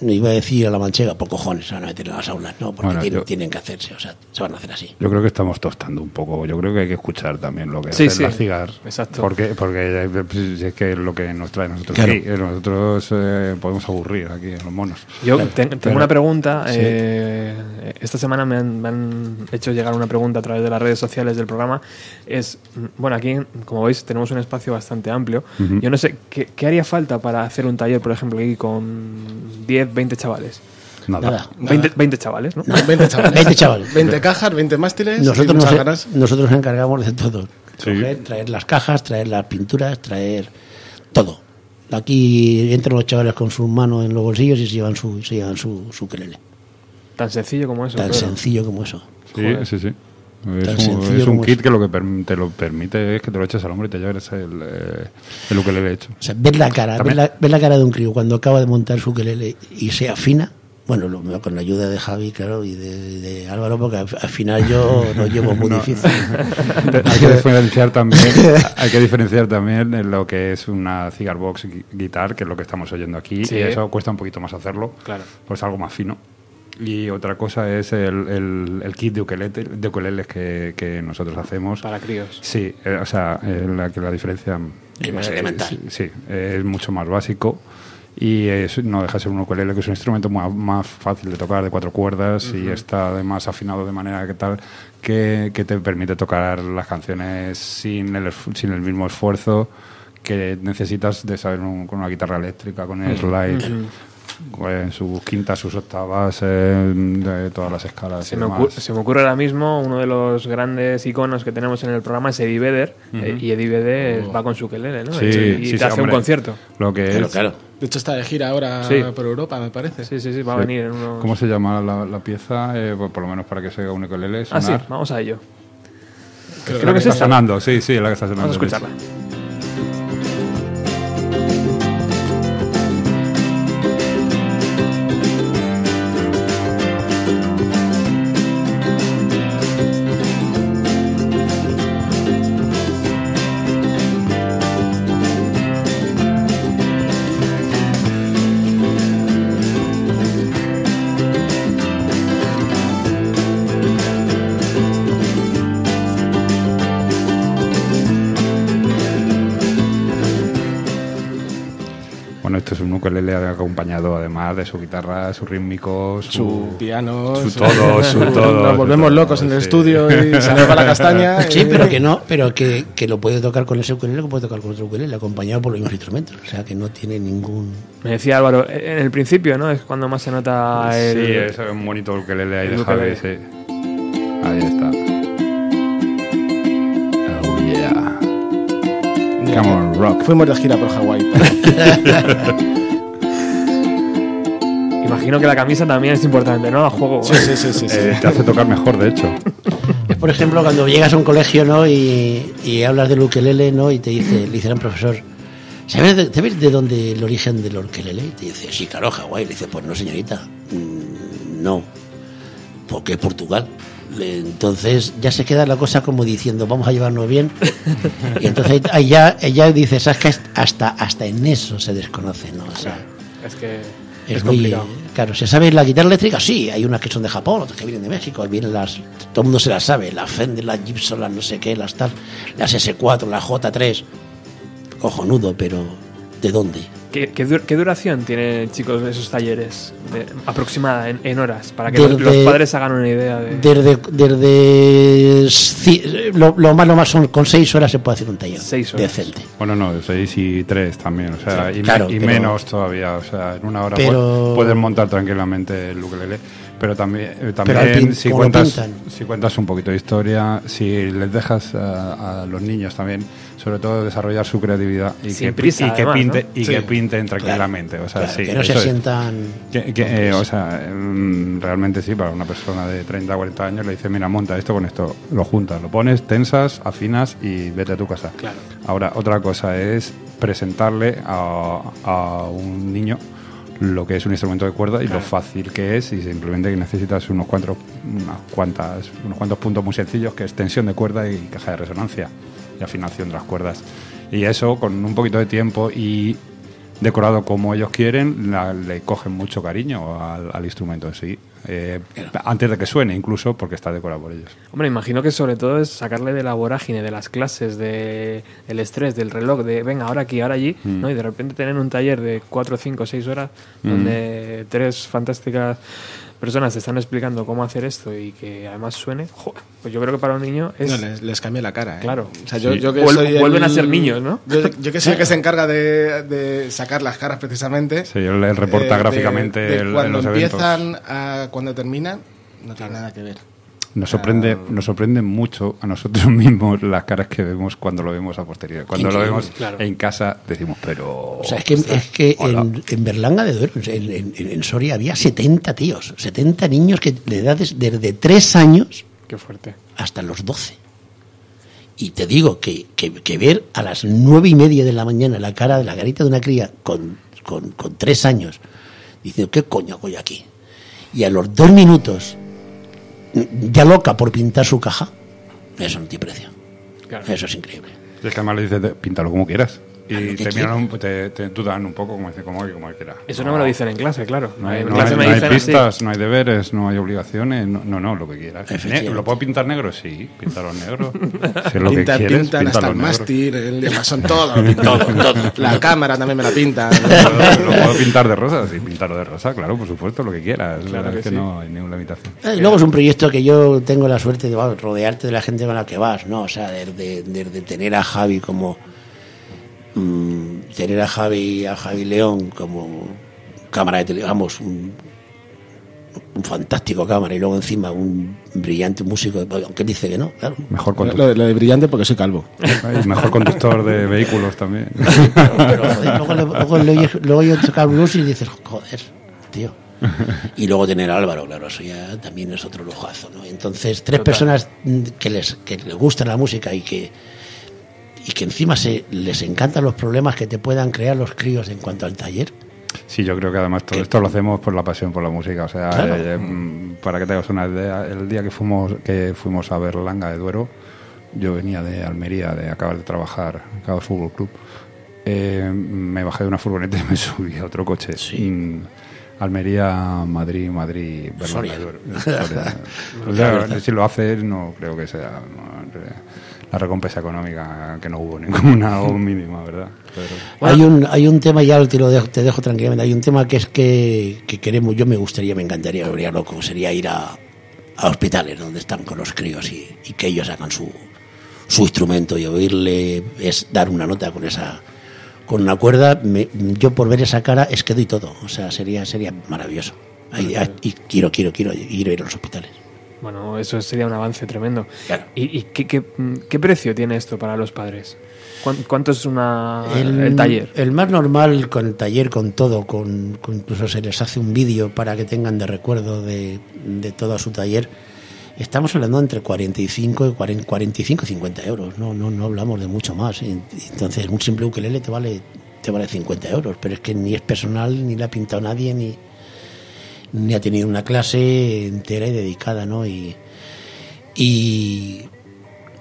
iba a decir a la manchega, por cojones, se van a meter en las aulas, ¿no? Porque Bueno, tienen, yo- tienen que hacerse, o sea, se van a hacer así. Yo creo que estamos tostando un poco. Yo creo que hay que escuchar también lo que Sí, hace sí. la cigar. Exacto. Porque, porque eh, es que es lo que nos trae a nosotros Claro. aquí. Eh, Nosotros eh, podemos aburrir aquí en los monos. Yo Claro, ten- tengo pero- una pregunta. sí. eh, esta semana me han, me han hecho llegar una pregunta a través de las redes sociales del programa. Es, bueno, aquí, como veis, tenemos un espacio bastante amplio. Ujú. Yo no sé, ¿qué, qué haría falta para hacer un taller, por ejemplo, aquí con 10, 20 chavales? Nada. Nada. 20, 20 chavales, ¿no? 20 chavales. 20 chavales. 20 cajas, 20 mástiles. Nosotros nos, ganas. nosotros nos encargamos de todo. Sí. Coger, traer las cajas, traer las pinturas, traer todo. Aquí entran los chavales con sus manos en los bolsillos y se llevan su, se llevan su, su ukelele. Tan sencillo como eso. Tan claro. sencillo como eso. Sí, Joder. sí, sí. Es un, es kit eso. que lo que per- te lo permite es que te lo eches al hombro y te lleves el, eh, el ukelele hecho. O sea, ver la cara, ver la, ver la cara de un crío cuando acaba de montar su ukelele y se afina, Bueno, lo- con la ayuda de Javi, claro, y de, de Álvaro, porque al, al final yo lo llevo muy No. difícil. hay que diferenciar también hay que diferenciar también en lo que es una cigar box gui- guitar que es lo que estamos oyendo aquí Sí. y eso cuesta un poquito más hacerlo Claro. pues algo más fino y otra cosa es el, el- el kit de, ukeleles que, que nosotros hacemos. Para críos. sí eh, o sea eh, la que la diferencia Es más eh, elemental. sí, es mucho más básico. Y es- no deja de ser un ukelele que es un instrumento más, más fácil de tocar de cuatro cuerdas y está además afinado de manera que tal que, que te permite tocar las canciones sin el, sin el mismo esfuerzo que necesitas de saber un- con una guitarra eléctrica con el slide en sus quintas, sus octavas, eh, de todas las escalas. Se y me, demás. ocu- se me ocurre ahora mismo uno de los grandes iconos que tenemos en el programa es Eddie Vedder. eh, y Eddie Vedder va con su quelele, ¿no? Sí, y sí, te sí, hace un hombre. concierto. Lo que Claro, es, claro. De hecho, está de gira ahora Sí. por Europa, me parece. Sí, sí, sí, va a venir en unos... ¿Cómo se llama la, la pieza? Eh, pues por lo menos para que se oiga un ukelele. Ah, sí, sonar. vamos a ello. Creo Creo que es está esta. sonando, sí, sí, la que está sonando. Vamos a escucharla. Acompañado además de su guitarra, su rítmico, su, Su piano, su todo, su todo. Nos volvemos todo, locos en el sí. estudio y se nos va la castaña. Sí, y- pero que no, pero que, que lo puede tocar con ese ukelele, que puede tocar con otro ukelele, acompañado por los mismos instrumentos. O sea, que no tiene ningún... Me decía Álvaro, eh, en el principio, ¿no? Es cuando más se nota el... Sí, es un bonito ukelele ahí el de Javi, sí. Ahí está. Oh yeah. Come on, rock. Fuimos de gira por Hawái. Imagino que la camisa también es importante, ¿no? A juego. Sí, sí, sí, sí. sí. Eh, te hace tocar mejor, de hecho. Es, por ejemplo, cuando llegas a un colegio, ¿no? Y, y hablas del ukelele, ¿no? Y te dice, le dice al profesor, ¿sabes de, sabes de dónde el origen del ukelele? Y te dice, sí, claro, Hawái. Le dice, pues no, señorita, mm, no, porque es Portugal. Entonces ya se queda la cosa como diciendo, vamos a llevarnos bien. Y entonces ahí- ahí ya, ella dice, ¿sabes que hasta, hasta en eso se desconoce, ¿no? O sea, Es que es, es muy- complicado. Claro, ¿se sabe la guitarra eléctrica? Sí, hay unas que son de Japón, otras que vienen de México, vienen las, todo el mundo se las sabe, las Fender, las Gibson, las no sé qué, las tal, las S4, las J3, cojonudo, pero ¿de dónde? ¿Qué, qué dur- qué duración tienen, chicos, esos talleres? de- aproximada, en, en horas, para que Desde- los, padres hagan una idea de... Desde, desde lo, lo más lo más son con seis horas se puede hacer un taller Seis horas. decente. Bueno, no, 6 y 3 también, o sea, Sí, y, me- claro, y pero- menos todavía, o sea, en una hora Pero- pu- puedes montar tranquilamente el ukelele, pero también, eh, también pin- si, cuentas, si cuentas un poquito de historia, si les dejas a, a los niños también, sobre todo desarrollar su creatividad y, Sin que, prisa, y que, pinte, ¿no? y Sí. que pinten tranquilamente, o sea, Claro, sí, que no se es. sientan Que- que, eh, o sea, mm, realmente sí, para una persona de 30 o 40 años le dice, mira, monta esto con esto, lo juntas, lo pones, tensas, afinas y vete a tu casa. Claro. Ahora, otra cosa es presentarle a, a un niño lo que es un instrumento de cuerda y lo fácil que es y simplemente que necesitas unos cuantos, unas cuantas, unos cuantos puntos muy sencillos que es tensión de cuerda y caja de resonancia y afinación de las cuerdas. Y eso con un poquito de tiempo y decorado como ellos quieren, la- le cogen mucho cariño al, al instrumento en sí. Eh, antes de que suene, incluso porque está decorado por ellos. Hombre, imagino que sobre todo es sacarle de la vorágine, de las clases, de el estrés, del reloj, de venga, ahora aquí, ahora allí, Mm. ¿no? Y de repente tener un taller de 4, 5, 6 horas donde tres fantásticas personas te están explicando cómo hacer esto y que además suene, pues yo creo que para un niño es... No, les, les cambia la cara. ¿eh? Claro. O sea, yo, Sí. yo que Vuel- soy el- vuelven a ser niños, ¿no? Yo, yo que soy el que se encarga de, de sacar las caras precisamente. Sí, él, él reporta eh, de- gráficamente de el- en cuando eventos. empiezan a cuando terminan, no tiene nada que ver. Nos sorprende, nos sorprende mucho a nosotros mismos las caras que vemos cuando lo vemos a posteriori. Cuando lo vemos claro. en casa decimos, pero... O sea, es que, es que en, en Berlanga de Duero, en, en- en Soria, había 70 tíos, 70 niños que de edades desde 3 años Qué fuerte. hasta los 12. Y te digo que, que- que ver a las nueve y media de la mañana la cara de la carita de una cría con, con, con tres años, diciendo, ¿qué coño hago yo aquí? y a los dos minutos ya loca por pintar su caja, eso no tiene precio. Claro. Eso es increíble. Es que además le dices, píntalo como quieras. Y te miran, te, te dudan un poco, como dice, como, como quieras. Eso no me lo dicen en clase, claro. No hay, en no clase hay- me no hay dicen así. pistas, no hay deberes, no hay obligaciones, no, no, no, lo que quieras. ¿Lo puedo pintar negro? Sí, píntalo negro. Si es lo Pinta- que quieres, pintan hasta el mástil, el diapasón, todo. Todo, todo. La cámara también me la pintan. Lo, lo puedo pintar de rosa, sí, pintarlo de rosa, claro, por supuesto, lo que quieras. La Claro verdad que es que sí. no hay ninguna limitación. Eh, y luego es un proyecto que yo tengo la suerte de bueno, rodearte de la gente con la que vas, ¿no? O sea, de, de- de- de tener a Javi como. Mm, tener a Javi, a Javi León como cámara de tele, vamos, un, un fantástico cámara y luego encima un brillante músico, aunque él dice que no, claro. Mejor Lo conductor, de, lo de brillante porque soy calvo. mejor conductor de vehículos también. Pero, pero, joder, luego, le- luego le oyes- luego tocar blues y dices, joder, tío. Y luego tener a Álvaro, claro, eso ya también es otro lujazo, ¿no? Entonces, tres personas que les, que les gusta la música y que, y que encima se, les encantan los problemas que te puedan crear los críos en cuanto al taller. Sí, yo creo que además todo esto lo hacemos por la pasión por la música. O sea, Claro. eh, mm, para que te hagas una idea, el día que fuimos, que fuimos a ver Langa de Duero, yo venía de Almería, de acabar de trabajar en Cabo Fútbol Club. eh, me bajé de una furgoneta y me subí a otro coche. Mm, Almería, Madrid, Madrid, Berlanga Soria. de Duero. Soria. O sea, si lo haces, no creo que sea no, la recompensa económica que no hubo ninguna o mínima, ¿verdad? Pero- Hay un hay un tema, ya te lo dejo, te dejo tranquilamente, hay un tema que es que, que queremos, yo me gustaría, me encantaría, me volvería loco, sería ir a, a hospitales donde están con los críos y, y que ellos hagan su, su instrumento y oírle es dar una nota con esa con una cuerda, me- yo por ver esa cara es que doy todo, o sea, sería sería maravilloso. Ahí- y quiero, quiero, quiero, quiero ir a los hospitales. Bueno, eso sería un avance tremendo. Claro. ¿Y, y qué, qué- qué precio tiene esto para los padres? ¿Cuán- ¿Cuánto es una, el, taller? El más normal con el taller, con todo, con, con incluso se les hace un vídeo para que tengan de recuerdo de, de todo su taller. Estamos hablando entre 45 y 40, 45 y 50 euros, no, no, no hablamos de mucho más. Entonces, un simple ukelele te vale, te vale 50 euros, pero es que ni es personal, ni la ha pintado nadie, ni, ni ha tenido una clase entera y dedicada, ¿no? Y, y,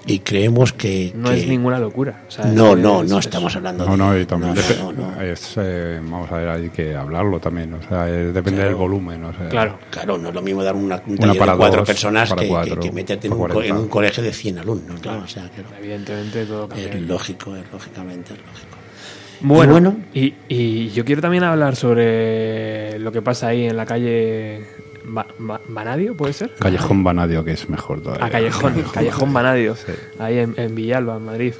y creemos que. No que- es ninguna locura. o sea, No, no, es- no es- estamos hablando No, de. no, y también no, no, no. es, eh, vamos a ver, hay que hablarlo también, o sea, depende del volumen, o sea, Claro. Claro, no es lo mismo dar una, un taller para de cuatro dos, personas para que, cuatro, que- que meterte en un, co- en 40. un colegio de 100 alumnos. ¿no? O sea, que Evidentemente todo cambia. es lógico, es lógicamente, es lógico. Bueno, Y bueno. y, y yo quiero también hablar sobre lo que pasa ahí en la calle Ba- Ba- Banadio, ¿puede ser? Callejón Banadio, que es mejor todavía. A Callejón, Callejón Banadio, Sí. ahí en, en Villalba, en Madrid.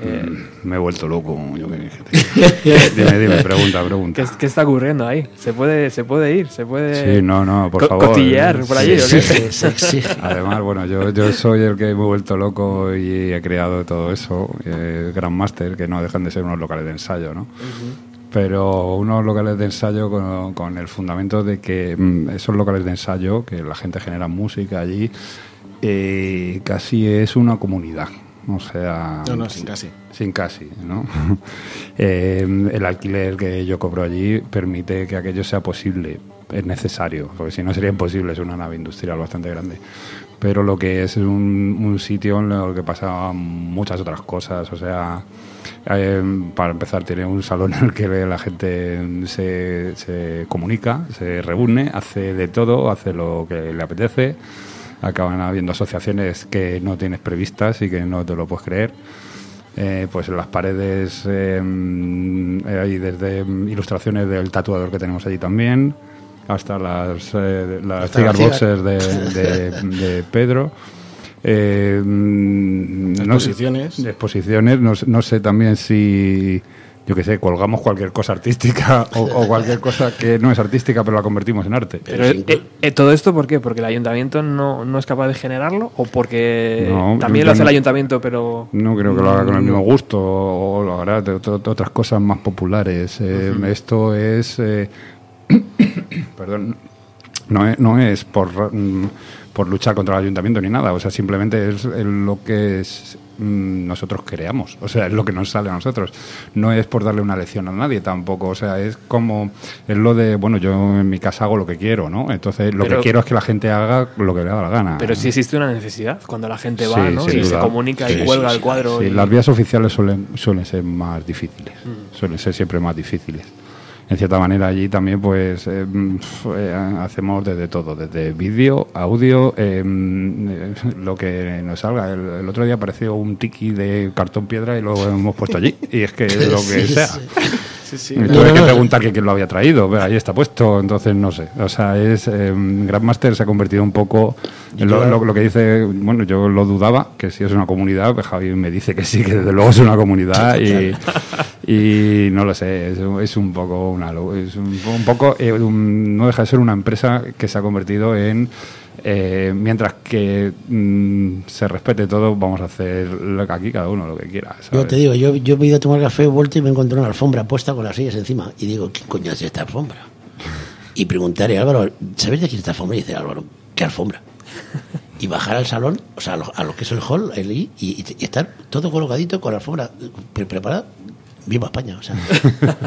Eh, Me he vuelto loco, yo que Dime, dime, pregunta, pregunta. ¿qué, qué está ocurriendo ahí? ¿Se puede, se puede ir? ¿Se puede Sí, no, no, por co- favor. cotillear por allí? Se exige. Además, bueno, yo, yo soy el que me he vuelto loco y he creado todo eso, eh, Grandmaster, que no dejan de ser unos locales de ensayo, ¿no? Pero unos locales de ensayo con, con el fundamento de que mm, esos locales de ensayo, que la gente genera música allí, eh, casi es una comunidad. O sea, No, no, sin casi. sin casi, ¿no? Eh, el alquiler que yo cobro allí permite que aquello sea posible, es necesario, porque si no sería imposible, es una nave industrial bastante grande. Pero lo que es un, un sitio en el que pasan muchas otras cosas, o sea, eh, para empezar tiene un salón en el que la gente se, se comunica, se reúne, hace de todo, hace lo que le apetece, acaban habiendo asociaciones que no tienes previstas y que no te lo puedes creer. Eh, pues en las paredes eh, hay desde ilustraciones del tatuador que tenemos allí también hasta las, eh, las Hasta cigar boxes de, de- de Pedro. Eh, no sé- Exposiciones. exposiciones. No, no sé también si, yo qué sé, colgamos cualquier cosa artística o, o cualquier cosa que no es artística pero la convertimos en arte. Pero, eh, eh, ¿Todo esto por qué? ¿Porque el ayuntamiento no, no es capaz de generarlo? ¿O porque No, también lo hace el ayuntamiento pero No creo que lo haga con el mismo gusto o lo hará de, otras cosas más populares. Eh, Esto es. eh, perdón. No es, no es por, mm, por luchar contra el ayuntamiento ni nada. O sea, simplemente es lo que es nosotros creamos. O sea, es lo que nos sale a nosotros. No es por darle una lección a nadie tampoco. O sea, es como, es lo de, bueno, yo en mi casa hago lo que quiero, ¿no? Entonces, lo Pero- que quiero es que la gente haga lo que le da la gana. Pero sí existe una necesidad cuando la gente va, Sí, ¿no? Y se comunica y cuelga el cuadro. Sí, y- las vías oficiales suelen, suelen ser más difíciles, Mm. suelen ser siempre más difíciles. En cierta manera allí también pues eh, eh, hacemos desde todo, desde vídeo, audio, eh, eh, lo que nos salga. El, el otro día apareció un tiki de cartón piedra y lo hemos puesto allí. Y es que lo que Sí, sea. sí. Y tuve que preguntar que quién lo había traído, pero ahí está puesto, entonces no sé. O sea, es eh, Grandmaster se ha convertido un poco en lo, lo- lo que dice, bueno, yo lo dudaba, que si es una comunidad, pues Javi me dice que sí, que desde luego es una comunidad y, y no lo sé, es, es un poco una es un, un poco eh, un- no deja de ser una empresa que se ha convertido en eh, mientras que mm, se respete todo, vamos a hacer lo que aquí cada uno lo que quiera. Yo te digo, yo, yo he ido a tomar café, he vuelto y me encontré una alfombra puesta con las sillas encima. Y digo, ¿quién coño es esta alfombra? Y preguntaré, Álvaro, ¿sabes de quién es esta alfombra? Y dice, Álvaro, ¿qué alfombra? Y bajar al salón, o sea, a lo, a lo que es el hall, el I, y, y- y estar todo colocadito con la alfombra pre- preparada. Viva España, o sea.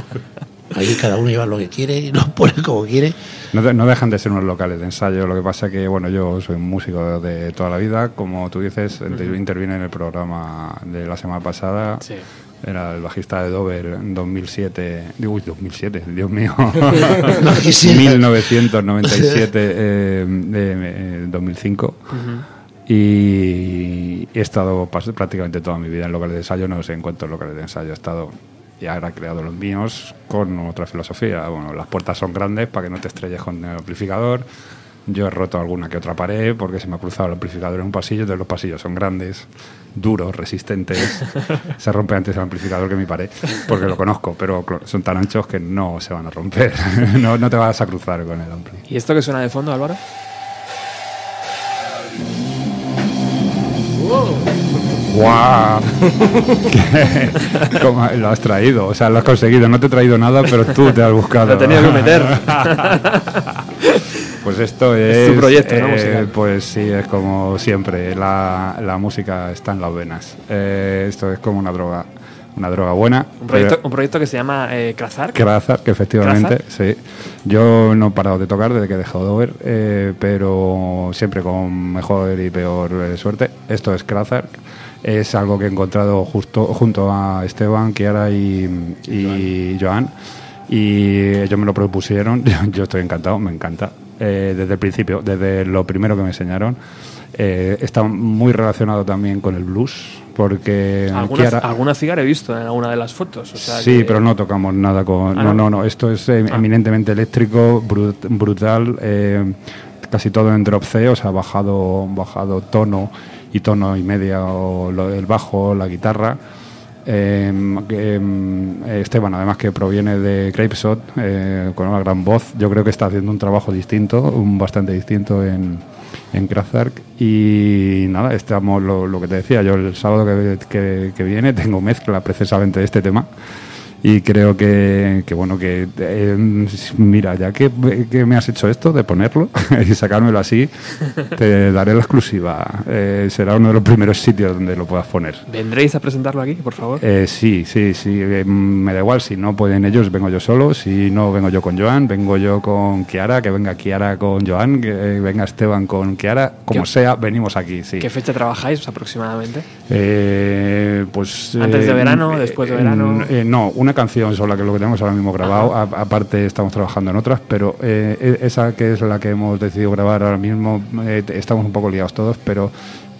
Ahí cada uno lleva lo que quiere y lo pone como quiere. No, no dejan de ser unos locales de ensayo, lo que pasa que, bueno, yo soy un músico de toda la vida, como tú dices, inter- intervine en el programa de la semana pasada, Sí. era el bajista de Dover en 2007, digo, uy, 2007, Dios mío, quisiera. 1997, eh, eh, 2005. Y he estado prácticamente toda mi vida en locales de ensayo, no sé en cuántos locales de ensayo he estado. Y ahora he creado los míos con otra filosofía. Bueno, las puertas son grandes para que no te estrelles con el amplificador. Yo he roto alguna que otra pared porque se me ha cruzado el amplificador en un pasillo. Entonces los pasillos son grandes, duros, resistentes. se rompe antes el amplificador que mi pared porque lo conozco, pero son tan anchos que no se van a romper. no, no te vas a cruzar con el ampli. ¿Y esto que suena de fondo, Álvaro? ¡Guau! ¿Cómo lo has traído? O sea, lo has conseguido. No te he traído nada, pero tú te has buscado. Lo tenido que meter. Pues esto es. Es tu proyecto, ¿no? eh, musical. pues sí, es como siempre. La, la música está en las venas. Eh, esto es como una droga. Una droga buena. Un proyecto, pero- un proyecto que se llama eh, Krazark. Krazark, que efectivamente, sí. Yo no he parado de tocar desde que he dejado de ver, eh, pero siempre con mejor y peor eh, suerte. Esto es Krazark. Es algo que he encontrado justo junto a Esteban, Kiara y, y Joan. Y ellos me lo propusieron. Yo estoy encantado, me encanta. Eh, desde el principio, desde lo primero que me enseñaron. Eh, está muy relacionado también con el blues, porque ¿Alguna, Kiara- alguna cigarra he visto en alguna de las fotos. O sea sí, que- pero no tocamos nada con. Ah, no, ¿no? no. Esto es eh, Ah. eminentemente eléctrico, brut- brutal. casi todo en drop C, o sea, bajado, bajado tono y tono y media, o lo- el bajo, la guitarra. Eh, que, eh, Esteban, además que proviene de Grapeshot, eh, con una gran voz, yo creo que está haciendo un trabajo distinto, un bastante distinto en, en Kraftwerk. Y nada, estamos, lo, que te decía, yo el sábado que- que viene tengo mezcla precisamente de este tema. Y creo que, que bueno, que eh, mira, ya que, que me has hecho esto de ponerlo y sacármelo así, te daré la exclusiva. Eh, será uno de los primeros sitios donde lo puedas poner. ¿Vendréis a presentarlo aquí, por favor? Eh, sí, sí, sí. eh, me da igual. Si no pueden ellos, vengo yo solo. Si no, vengo yo con Joan. Vengo yo con Kiara. Que venga Kiara con Joan. Que eh, venga Esteban con Kiara. Como ¿Qué- sea, venimos aquí, sí. ¿Qué fecha trabajáis aproximadamente? Eh, pues ¿Antes de verano, después de verano? no, una canción sobre la que lo que tenemos ahora mismo grabado. A- aparte estamos trabajando en otras, pero eh, e- esa que es la que hemos decidido grabar ahora mismo, eh, estamos un poco liados todos, pero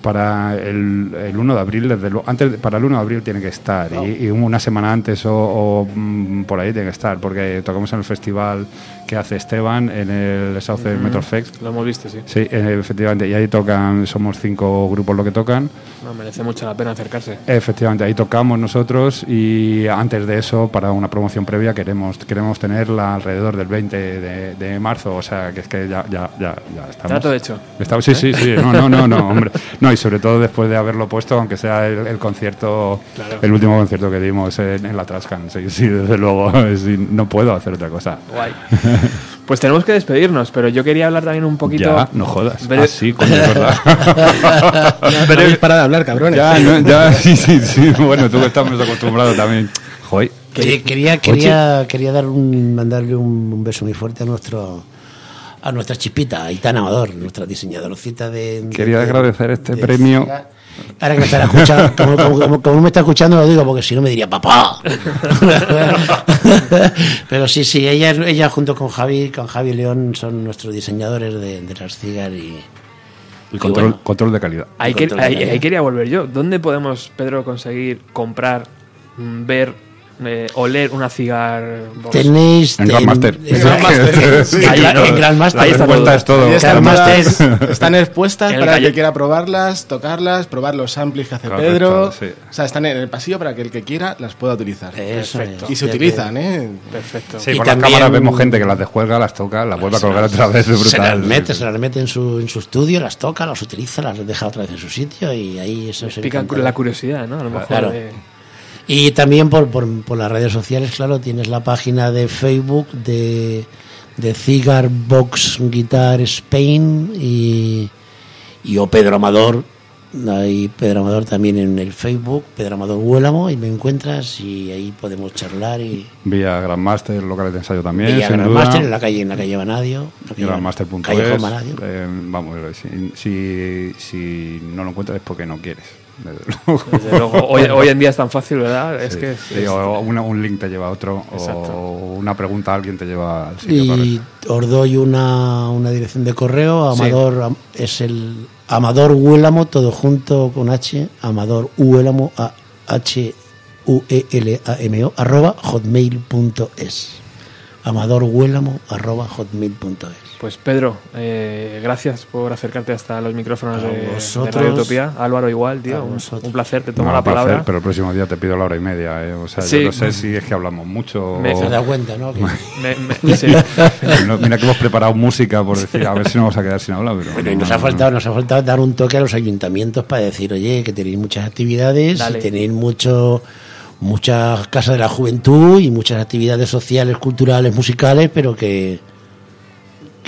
para el, el 1 de abril, desde luego, antes para el 1 de abril tiene que estar y, y una semana antes o, o, mm, por ahí tiene que estar, porque tocamos en el festival que hace Esteban en el South Metro Fest. Lo hemos visto, sí. Sí, eh, efectivamente, y ahí tocan, somos cinco grupos lo que tocan. No, merece mucho la pena acercarse. Efectivamente, ahí tocamos nosotros y antes de eso, para una promoción previa, queremos queremos tenerla alrededor del 20 de, de marzo, o sea, que es que ya, ya, ya, ya estamos. Trato hecho. Estamos, sí, sí, sí, no, no, no, no, hombre. No, y sobre todo después de haberlo puesto, aunque sea el, el concierto, el último concierto que dimos en, en la Trascan. Sí, sí, desde luego, sí, no puedo hacer otra cosa. Guay. Pues tenemos que despedirnos, pero yo quería hablar también un poquito. Ya, no jodas. Ah, sí, coño, es verdad. No habéis parado de hablar, cabrones. ya, no, ya, sí, sí, sí. Bueno, tú que estás más acostumbrado también. Joder. Quería, quería, quería, quería dar un, mandarle un, un beso muy fuerte a nuestro a nuestra chipita, Aitana Amador, nuestra diseñadorcita de... de- Quería de- agradecer este de premio. Ahora que me estará escuchando, como, como- como- como no me está escuchando lo digo, porque si no me diría papá. Pero sí, sí, ella, ella junto con Javi, con Javi León son nuestros diseñadores de, de las cigar y... Control, bueno. control de calidad. Ahí, que- Control de ahí- calidad. ahí quería volver yo. ¿Dónde podemos, Pedro, conseguir comprar, mm, ver, eh, oler una cigar? box? Tenéis... En Grandmaster. en Grandmaster. Sí, en. Ahí está todo. Cuentas todo. Están, Grandmaster. todas- están expuestas para el que quiera probarlas, tocarlas, probar los samples que hace Correcto, Pedro. sí. O sea, están en el pasillo para que el que quiera las pueda utilizar. Eso Perfecto. es. Y se que- utilizan, ¿eh? Perfecto. Sí, Y por también- las cámaras vemos gente que las descuelga, las toca, las vuelve a colgar otra vez. Es Se las brutal. mete, se las mete en su, en su estudio, las toca, las utiliza, las deja otra vez en su sitio y ahí eso se Pica la curiosidad, ¿no? A lo mejor Claro. de- Y también por, por, por las redes sociales, claro, tienes la página de Facebook de, de Cigar Box Guitar Spain y, y o Pedro Amador. Hay Pedro Amador también en el Facebook, Pedro Amador Huélamo, y me encuentras y ahí podemos charlar y, Vía Grandmaster, locales de ensayo también, y a sin Grandmaster en la calle, en la calle Vanadio. Grandmaster.es. Eh, vamos, si, si, si no lo encuentras es porque no quieres. Desde luego. Desde luego, hoy, hoy en día es tan fácil, ¿verdad? Es Sí, que sí, o una- un link te lleva a otro, Exacto. o una pregunta a alguien te lleva al sitio Y correcto. os doy una, una dirección de correo. Sí. Amador am- es el Amador Huélamo, todo junto con H. Amador Huélamo, a H U E L A M O arroba hotmail.es. Amador Huélamo arroba hotmail.es. Pues Pedro, eh, gracias por acercarte hasta los micrófonos de, de. Radio Utopía. Álvaro igual, tío. Un, placer, te tomo No, la un placer, palabra. pero el próximo día te pido la hora y media. ¿eh? O sea, Sí. yo no sé si es que hablamos mucho. Me- o- ¿Te has dado cuenta, no? Me- me- sí. Mira que hemos preparado música por decir, a ver si no vamos a quedar sin hablar. Pero Bueno, y no, nos no, ha no. faltado, nos ha faltado dar un toque a los ayuntamientos para decir, oye, que tenéis muchas actividades, y tenéis mucho, muchas casas de la juventud y muchas actividades sociales, culturales, musicales, pero que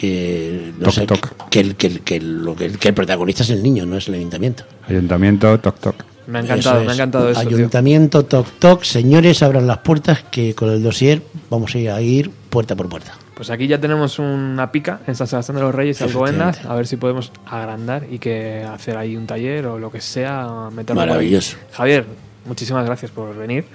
que no Toc, sé, toc. que el, que, el, que, el- el- protagonista es el niño, no es el ayuntamiento. Ayuntamiento, toc toc. Me ha encantado, me ha encantado eso. tío. Ayuntamiento, toc toc, señores, abran las puertas que con el dossier vamos a ir, a ir puerta por puerta. Pues aquí ya tenemos una pica en San Sebastián de los Reyes y Alcobendas. A ver si podemos agrandar y que hacer ahí un taller o lo que sea. meterlo. Maravilloso. Javier, muchísimas gracias por venir.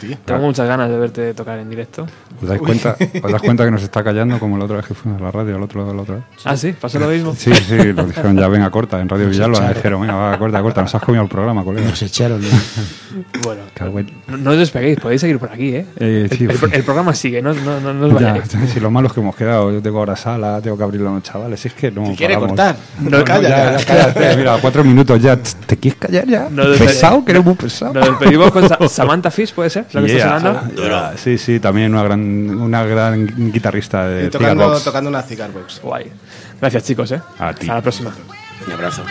Tío. Tengo muchas ganas de verte tocar en directo. ¿Os dais, cuenta, ¿Os dais cuenta que nos está callando como la otra vez que fuimos a la radio, el otro, la otra vez? Ah, sí, pasó lo mismo. Sí, sí, nos dijeron ya venga corta en Radio Villalba, nos dijeron venga va, corta, corta, nos has comido el programa, colega. Nos echaron. ¿no? Bueno, no, no os despeguéis, podéis seguir por aquí, ¿eh? Eh, sí, el, el- sí. el programa sigue, no, no, no, no os Ya, vayáis. si lo malo es que hemos quedado, yo tengo ahora sala, tengo que abrirlo a los chavales, es que no Si quiere paramos. cortar. No, no, Calla, ya, ya. ya, cállate, mira, cuatro minutos ya, ¿te quieres callar ya? Pesado, que eres muy pesado. Nos despedimos con Sa- Samantha Fish, ¿puede ser? ¿Lo que está Yeah, sonando? yeah, Sí, sí, también una gran, una gran guitarrista de Y tocando, Cigarbox. tocando una cigar box. Guay. Gracias, chicos, ¿eh? A ti. Hasta la próxima. Un abrazo.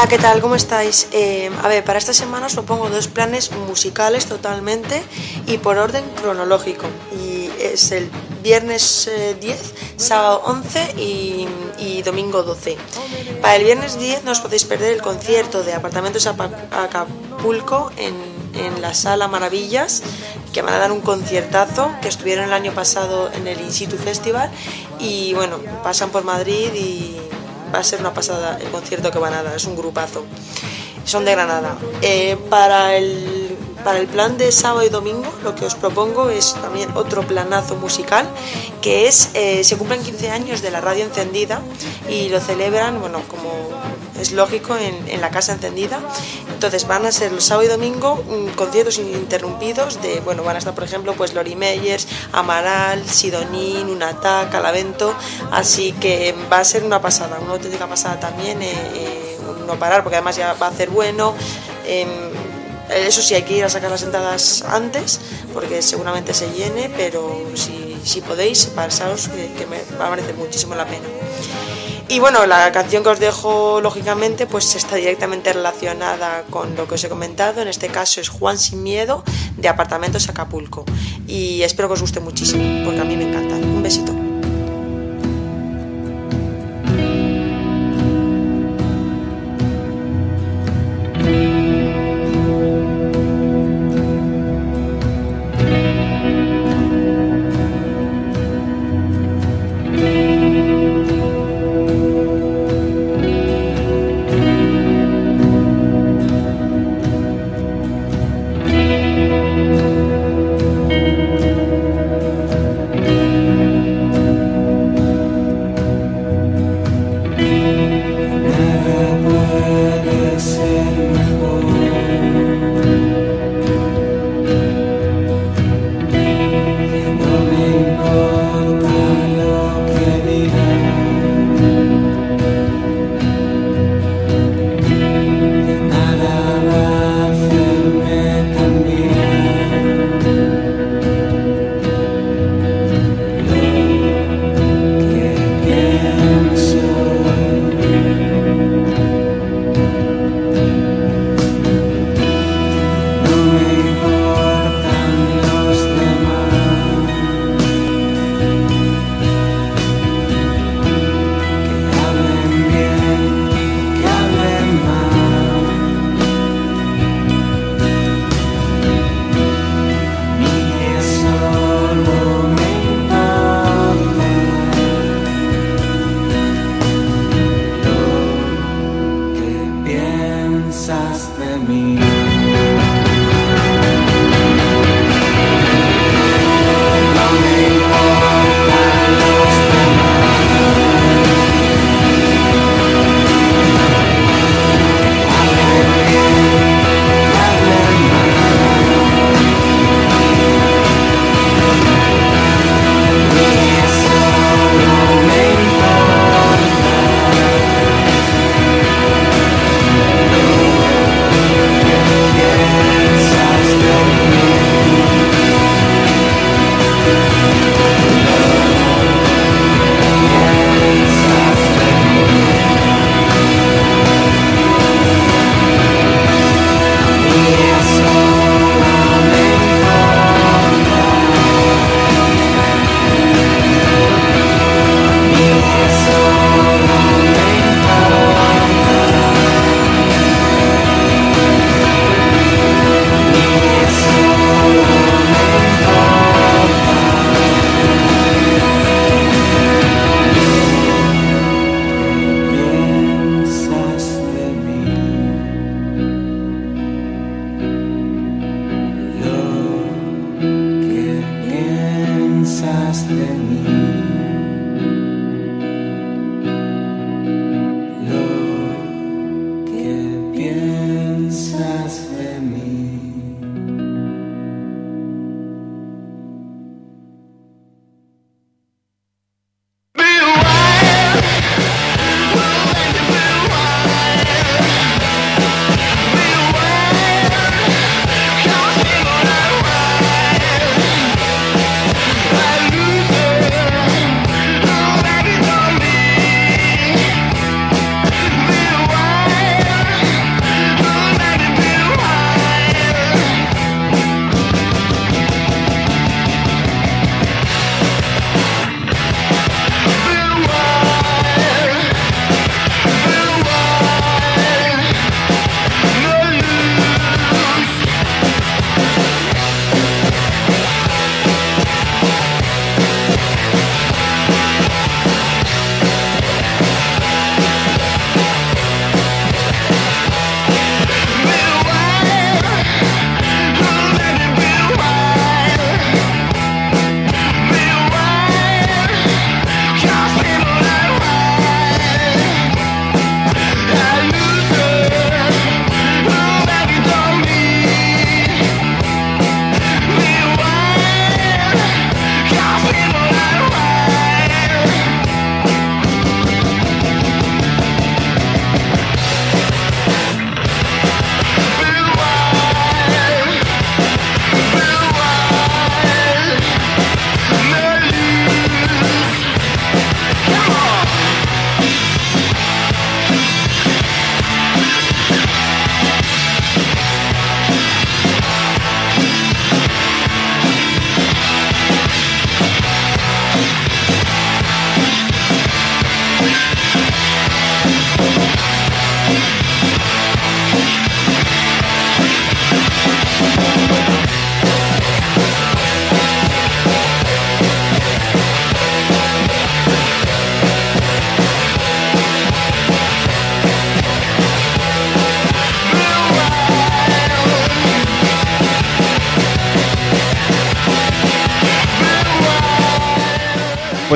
Hola, ¿qué tal? ¿Cómo estáis? Eh, a ver, para esta semana os propongo dos planes musicales totalmente y por orden cronológico. Y es el viernes eh, 10, sábado 11 y, y domingo 12. Para el viernes 10 no os podéis perder el concierto de Apartamentos Apa- Acapulco en, en la Sala Maravillas, que van a dar un conciertazo, que estuvieron el año pasado en el In Situ Festival y bueno, pasan por Madrid y va a ser una pasada el concierto que van a dar, es un grupazo. Son de Granada. Eh, para, el, para el plan de sábado y domingo, lo que os propongo es también otro planazo musical, que es, eh, se cumplen 15 años de la radio encendida y lo celebran, bueno, como es lógico, en, en la casa encendida. Entonces van a ser los sábado y domingo mm, conciertos ininterrumpidos de, bueno, van a estar por ejemplo pues Lori Meyers, Amaral, Sidonín, Unata, Calavento, así que va a ser una pasada, una auténtica pasada también, eh, eh, no parar porque además ya va a hacer bueno. em, eso sí, hay que ir a sacar las entradas antes porque seguramente se llene, pero si, si podéis, pasaos que, que me va a merecer muchísimo la pena. Y bueno, la canción que os dejo, lógicamente, pues está directamente relacionada con lo que os he comentado. En este caso es Juan Sin Miedo, de Apartamentos Acapulco. Y espero que os guste muchísimo, porque a mí me encantan. Un besito.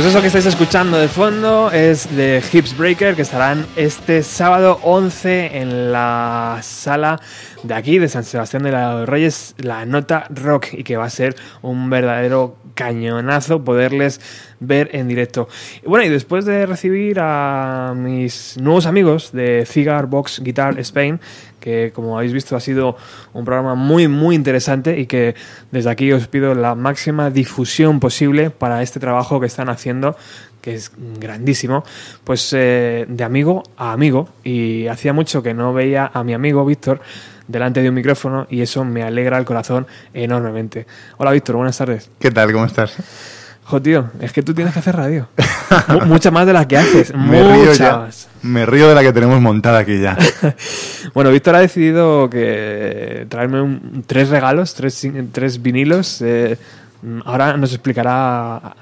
Pues eso que estáis escuchando de fondo es de Hips Breaker, que estarán este sábado 11 en la sala de aquí, de San Sebastián de los Reyes, la Nota Rock, y que va a ser un verdadero cañonazo poderles ver en directo. Bueno, y después de recibir a mis nuevos amigos de Cigar Box Guitar Spain, que como habéis visto ha sido un programa muy muy interesante y que desde aquí os pido la máxima difusión posible para este trabajo que están haciendo que es grandísimo, pues eh, de amigo a amigo y hacía mucho que no veía a mi amigo Víctor delante de un micrófono y eso me alegra el corazón enormemente. Hola Víctor, buenas tardes. ¿Qué tal? ¿Cómo estás? Jo, tío, es que tú tienes que hacer radio. Mu- Mucha más de las que haces. Me río ya. Me río de la que tenemos montada aquí ya. Bueno, Víctor ha decidido que traerme un- tres regalos, tres, tres vinilos. eh, ahora nos explicará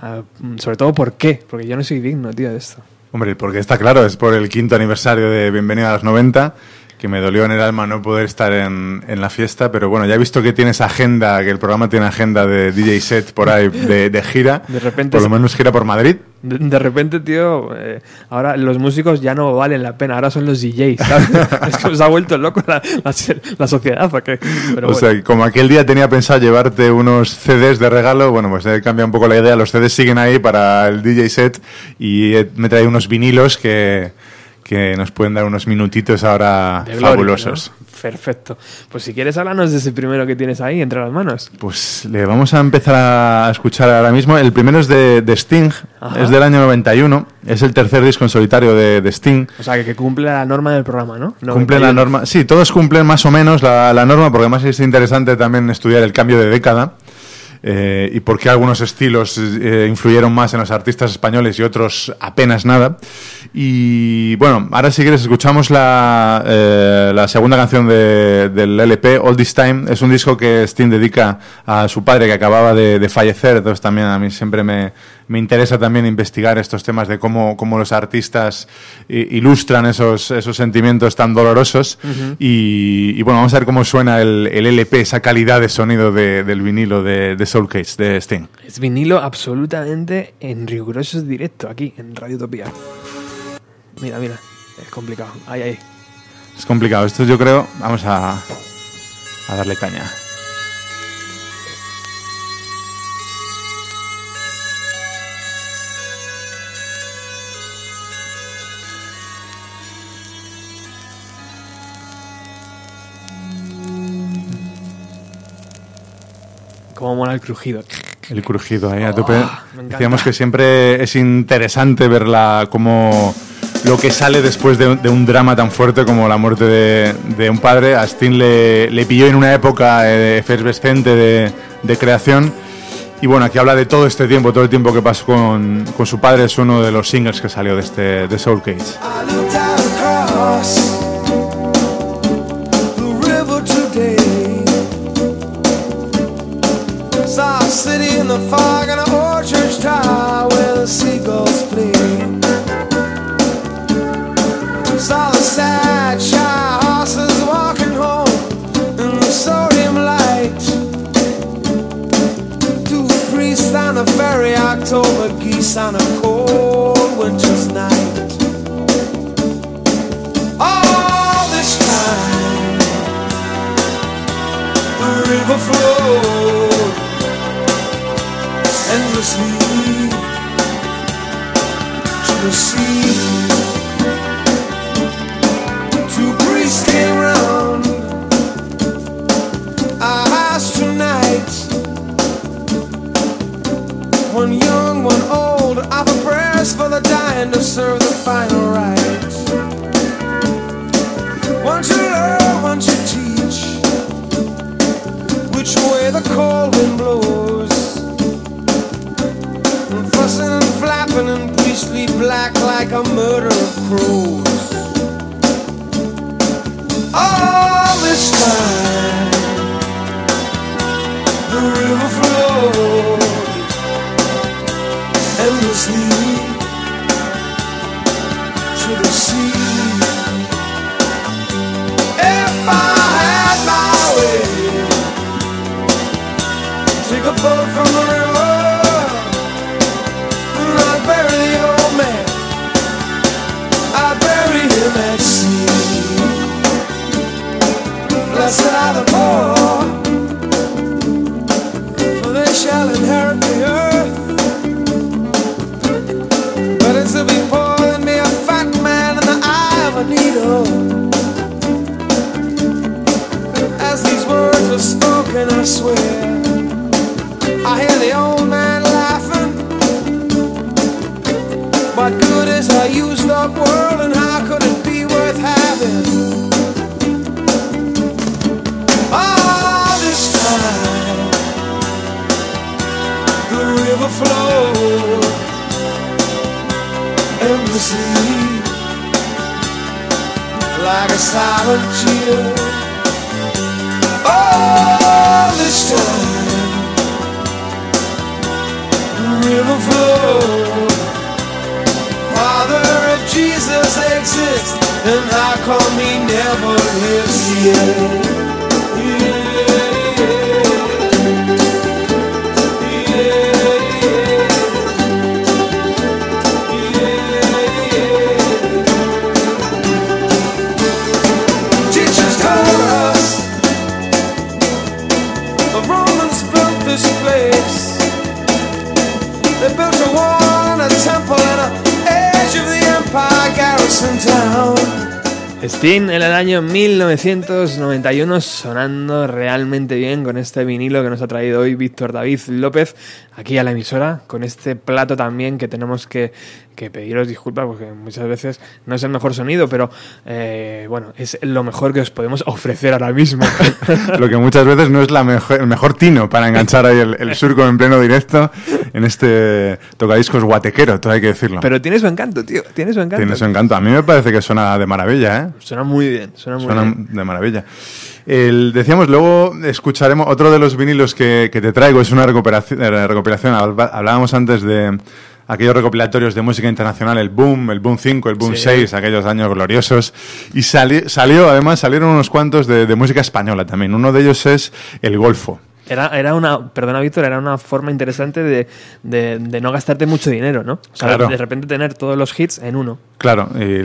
sobre todo por qué, porque yo no soy digno, tío, de esto. Hombre, porque está claro, es por el quinto aniversario de Bienvenido a los 90, que me dolió en el alma no poder estar en, en la fiesta, pero bueno, ya he visto que tienes agenda, que el programa tiene agenda de DJ set por ahí de, de gira. De repente Por lo menos gira por Madrid. De, de repente, tío, eh, ahora los músicos ya no valen la pena, ahora son los DJs, ¿sabes? es que nos ha vuelto loco la, la, la sociedad, ¿o qué? Pero o bueno. sea, como aquel día tenía pensado llevarte unos CDs de regalo, bueno, pues he cambiado un poco la idea. Los CDs siguen ahí para el DJ set y he- me traído unos vinilos que, que nos pueden dar unos minutitos ahora gloria, fabulosos. ¿no? Perfecto. Pues si quieres, háblanos de ese primero que tienes ahí entre las manos. Pues le vamos a empezar a escuchar ahora mismo. El primero es de, de Sting, Ajá. es del año 91, es el tercer disco en solitario de, de Sting. O sea, que, que cumple la norma del programa, ¿no? Cumple la 91. norma, sí, todos cumplen más o menos la, la norma, porque además es interesante también estudiar el cambio de década eh, y por qué algunos estilos eh, influyeron más en los artistas españoles y otros apenas nada. Y bueno, ahora si quieres escuchamos la, eh, la segunda canción de- del LP, All This Time. Es un disco que Sting dedica a su padre que acababa de, de fallecer, entonces también a mí siempre me, me interesa también investigar estos temas de cómo, cómo los artistas i- ilustran esos, esos sentimientos tan dolorosos. Y bueno, vamos a ver cómo suena el, el LP, esa calidad de sonido de- del vinilo de, de Soul Cage, de Sting. Es vinilo absolutamente en riguroso directo aquí en Radio Utopía. Mira, mira, es complicado. Ahí, ahí. Es complicado. Esto yo creo, vamos a, a darle caña. Cómo mola el crujido. El crujido ahí a tope. Oh, encanta. Decíamos que siempre es interesante verla como lo que sale después de, de un drama tan fuerte como la muerte de, de un padre. A Sting le, le pilló en una época eh, efervescente de, de creación. Y bueno, aquí habla de todo este tiempo, todo el tiempo que pasó con, con su padre. Es uno de los singles que salió de, este, de Soul Cage. The fog and an church tower where the seagulls flee. Saw the sad, shy horses walking home in the sodium light. Two priests on a ferry, October geese on a cold the sea. Two priests came round our house tonight. One young, one old, offer prayers for the dying to serve the final rites. One to learn, one to teach which way the cold wind blows. And fussing and flapping in priestly black like a murder of. All this time, 1991 sonando realmente bien este vinilo que nos ha traído hoy Víctor David López aquí a la emisora con este plato también que tenemos que, que pediros disculpas porque muchas veces no es el mejor sonido pero eh, bueno es lo mejor que os podemos ofrecer ahora mismo Lo que muchas veces no es la mejor, el mejor tino para enganchar ahí el, el surco en pleno directo en este tocadiscos guatequero, todo hay que decirlo. pero tiene su encanto tío tiene su encanto Tiene su encanto. A mí me parece que suena de maravilla, ¿eh? suena muy bien suena muy Suena bien de maravilla. El- decíamos, luego escucharemos otro de los vinilos que, que te traigo, es una recuperación, eh, recopilación. Hablábamos antes de aquellos recopilatorios de música internacional, el Boom, el Boom 5, el Boom Sí. 6, aquellos años gloriosos. Y sali- salió, además, salieron unos cuantos de, de música española también. Uno de ellos es El Golfo. Era, era una, perdona Víctor, era una forma interesante de, de, de no gastarte mucho dinero, ¿no? O sea, Claro. de repente tener todos los hits en uno. Claro, y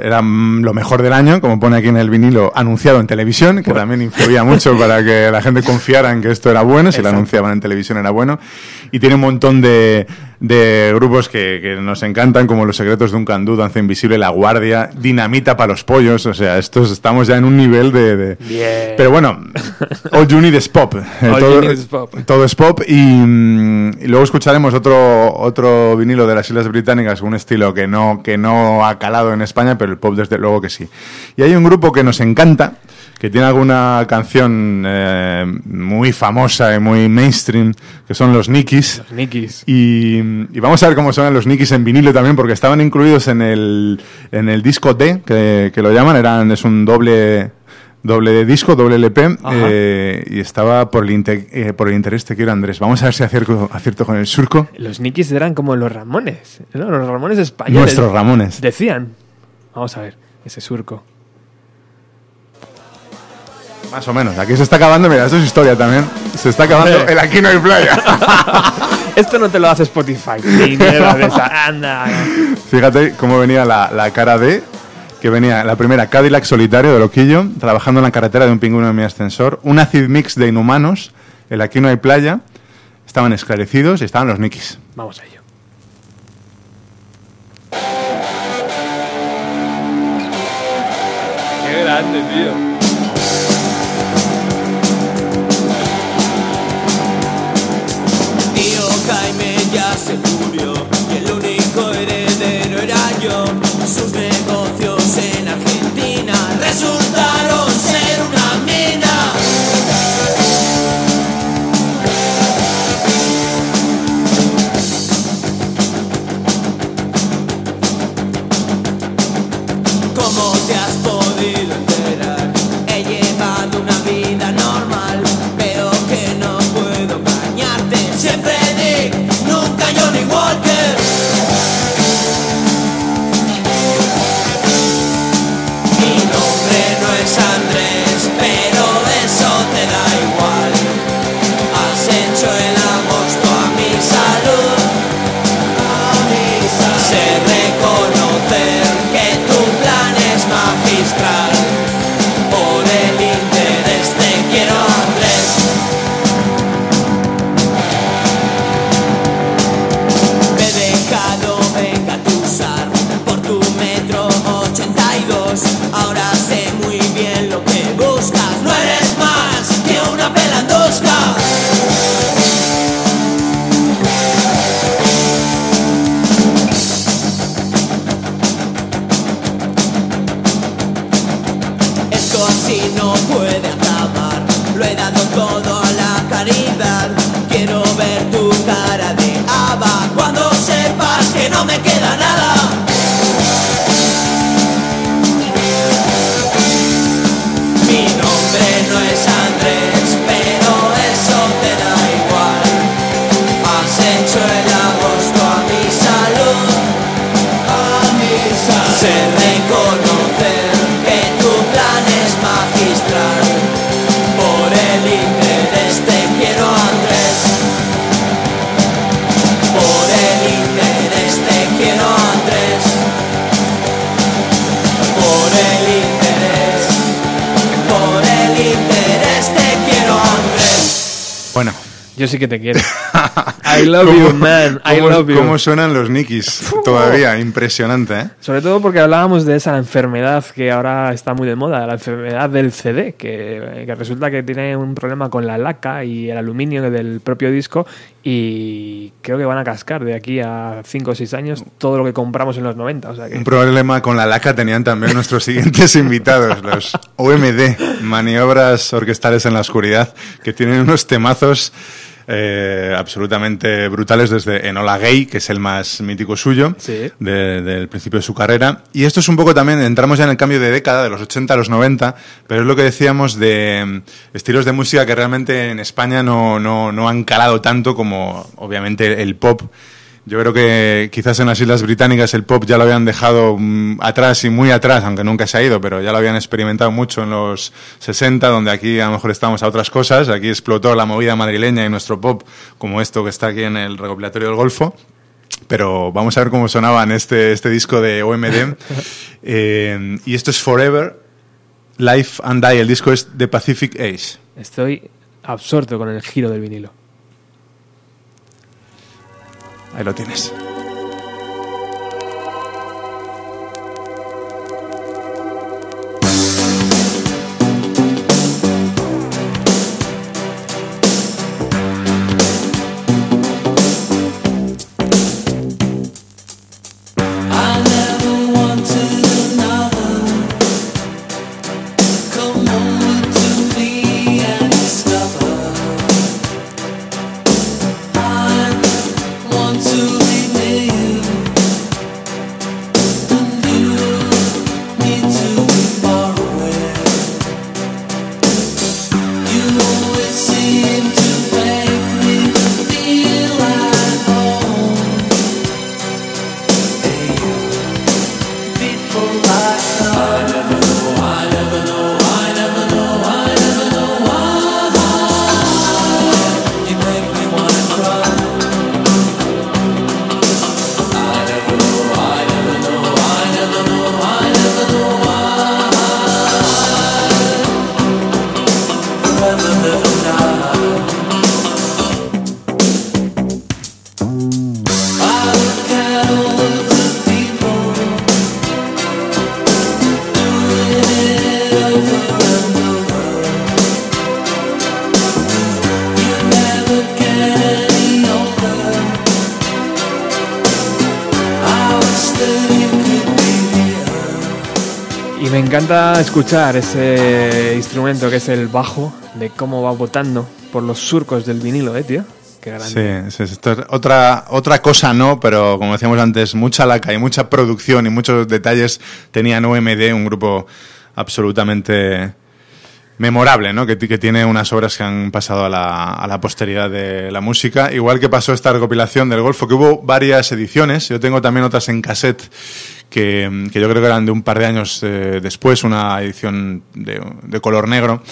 era mm, lo mejor del año, como pone aquí en el vinilo, anunciado en televisión, que también influía mucho para que la gente confiara en que esto era bueno, si lo anunciaban en televisión era bueno. Y tiene un montón de, de grupos que, que nos encantan, como Los Secretos de un Candú, Danza Invisible, La Guardia, Dinamita para los Pollos, o sea, estos estamos ya en un nivel de... Pero bueno, All You Need is Pop. Eh, All todo, You Need is Pop. todo es pop y, mm, y luego escucharemos otro otro vinilo de las Islas Británicas, un estilo que no que no ha calado en España, pero el pop desde luego que sí. Y hay un grupo que nos encanta, que tiene alguna canción eh, muy famosa y muy mainstream, que son los Nikis. Los Nikis. Y, y vamos a ver cómo suenan los Nikis en vinilo también, porque estaban incluidos en el, en el disco D, que, que lo llaman, eran, es un doble doble disco, doble LP, eh, y estaba por el, eh, por el interés te quiero Andrés. Vamos a ver si acierto, acierto con el surco. Los Nikis eran como los Ramones, ¿no? Los Ramones españoles. Nuestros Ramones. Decían. Vamos a ver, ese surco. Más o menos. Aquí se está acabando, mira, esto es historia también. Se está acabando el Aquí no hay playa. Esto no te lo hace Spotify. Ni mierda de esa. Anda. Fíjate cómo venía la, la cara de que venía la primera Cadillac solitario de Loquillo, trabajando en la carretera de un pingüino en mi ascensor, un acid mix de inhumanos, el aquí no hay playa, estaban esclarecidos y estaban los Nikis. Vamos a ello. Qué grande. Tío sí que te quiero. I love you, man. I love you. ¿Cómo suenan los Nikis todavía? Impresionante, ¿eh? Sobre todo porque hablábamos de esa enfermedad que ahora está muy de moda, la enfermedad del CD, que, que resulta que tiene un problema con la laca y el aluminio del propio disco y creo que van a cascar de aquí a 5 o 6 años todo lo que compramos en los 90. O sea que Un problema con la laca tenían también nuestros siguientes invitados, los OMD, maniobras orquestales en la oscuridad, que tienen unos temazos eh, absolutamente brutales desde Enola Gay, que es el más mítico suyo, de- del principio de su carrera. Y esto es un poco también, entramos ya en el cambio de década, de los 80 a los 90, pero es lo que decíamos de mm, estilos de música que realmente en España no, no, no han calado tanto como obviamente el pop. Yo creo que quizás en las Islas Británicas el pop ya lo habían dejado mm, atrás y muy atrás, aunque nunca se ha ido, pero ya lo habían experimentado mucho en los 60, donde aquí a lo mejor estamos a otras cosas. Aquí explotó la movida madrileña y nuestro pop, como esto que está aquí en el recopilatorio del Golfo. Pero vamos a ver cómo sonaba en este, este disco de OMD. Eh, y esto es Forever, Life and Die. El disco es The Pacific Age. estoy absorto con el giro del vinilo. Ahí lo tienes. Escuchar ese instrumento que es el bajo, de cómo va botando por los surcos del vinilo, ¿eh, tío? Qué grande. Sí, sí, esto es otra, otra cosa no, pero como decíamos antes, mucha laca y mucha producción y muchos detalles tenían OMD, un grupo absolutamente memorable, ¿no? Que tiene unas obras que han pasado a la, a la posteridad de la música. Igual que pasó esta recopilación del Golfo, que hubo varias ediciones. Yo tengo también otras en cassette que, yo creo que eran de un par de años eh, después, una edición de, color negro.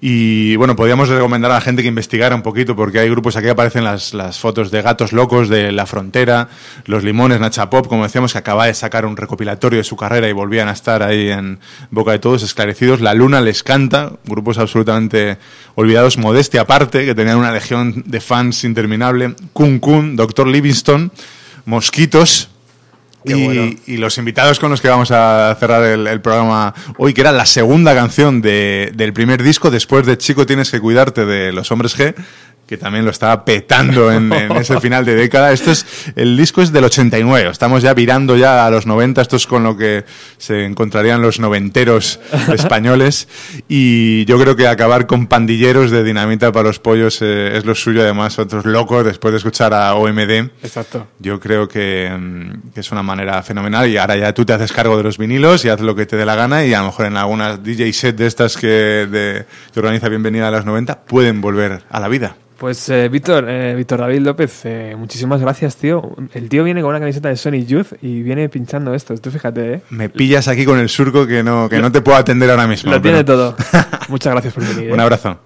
Y bueno, podríamos recomendar a la gente que investigara un poquito, porque hay grupos, aquí aparecen las, fotos de Gatos Locos, de La Frontera, Los Limones, Nacha Pop, como decíamos, que acaba de sacar un recopilatorio de su carrera y volvían a estar ahí en boca de todos, esclarecidos. La Luna les canta, grupos absolutamente olvidados, modestia aparte, que tenían una legión de fans interminable. Kun Kun, Doctor Livingston, Mosquitos, y, bueno. y los invitados con los que vamos a cerrar el, el programa hoy, que era la segunda canción de- del primer disco, después de Chico tienes que cuidarte de los hombres G, que también lo estaba petando en, en ese final de década. Esto es, el disco es del 89, estamos ya virando ya a los 90, esto es con lo que se encontrarían los noventeros españoles y yo creo que acabar con pandilleros de dinamita para los pollos eh, es lo suyo, además otros locos después de escuchar a OMD. Exacto. Yo creo que, mm, que es una manera fenomenal y ahora ya tú te haces cargo de los vinilos y haz lo que te dé la gana y a lo mejor en algunas DJ set de estas que, de, que organiza Bienvenida a las 90 pueden volver a la vida. Pues eh, Víctor, eh, Víctor David López, eh, muchísimas gracias, tío. El tío viene con una camiseta de Sonic Youth y viene pinchando esto. Tú fíjate, ¿eh? Me pillas aquí con el surco que no, que no te puedo atender ahora mismo. Lo tiene pero- todo. Muchas gracias por venir. ¿eh? Un abrazo.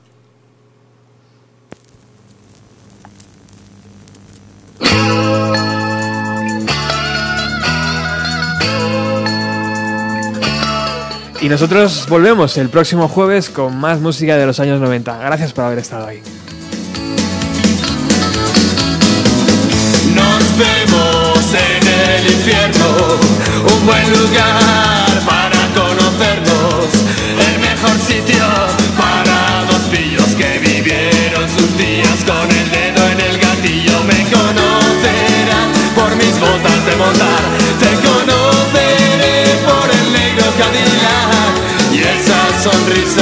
Y nosotros volvemos el próximo jueves con más música de los años 90. Gracias por haber estado ahí. Nos vemos en el infierno, un buen lugar para conocernos, el mejor sitio para dos pillos que vivieron sus días con el dedo en el gatillo. Me conocerán por mis botas de montar, te conoceré por el negro Cadillac y esa sonrisa.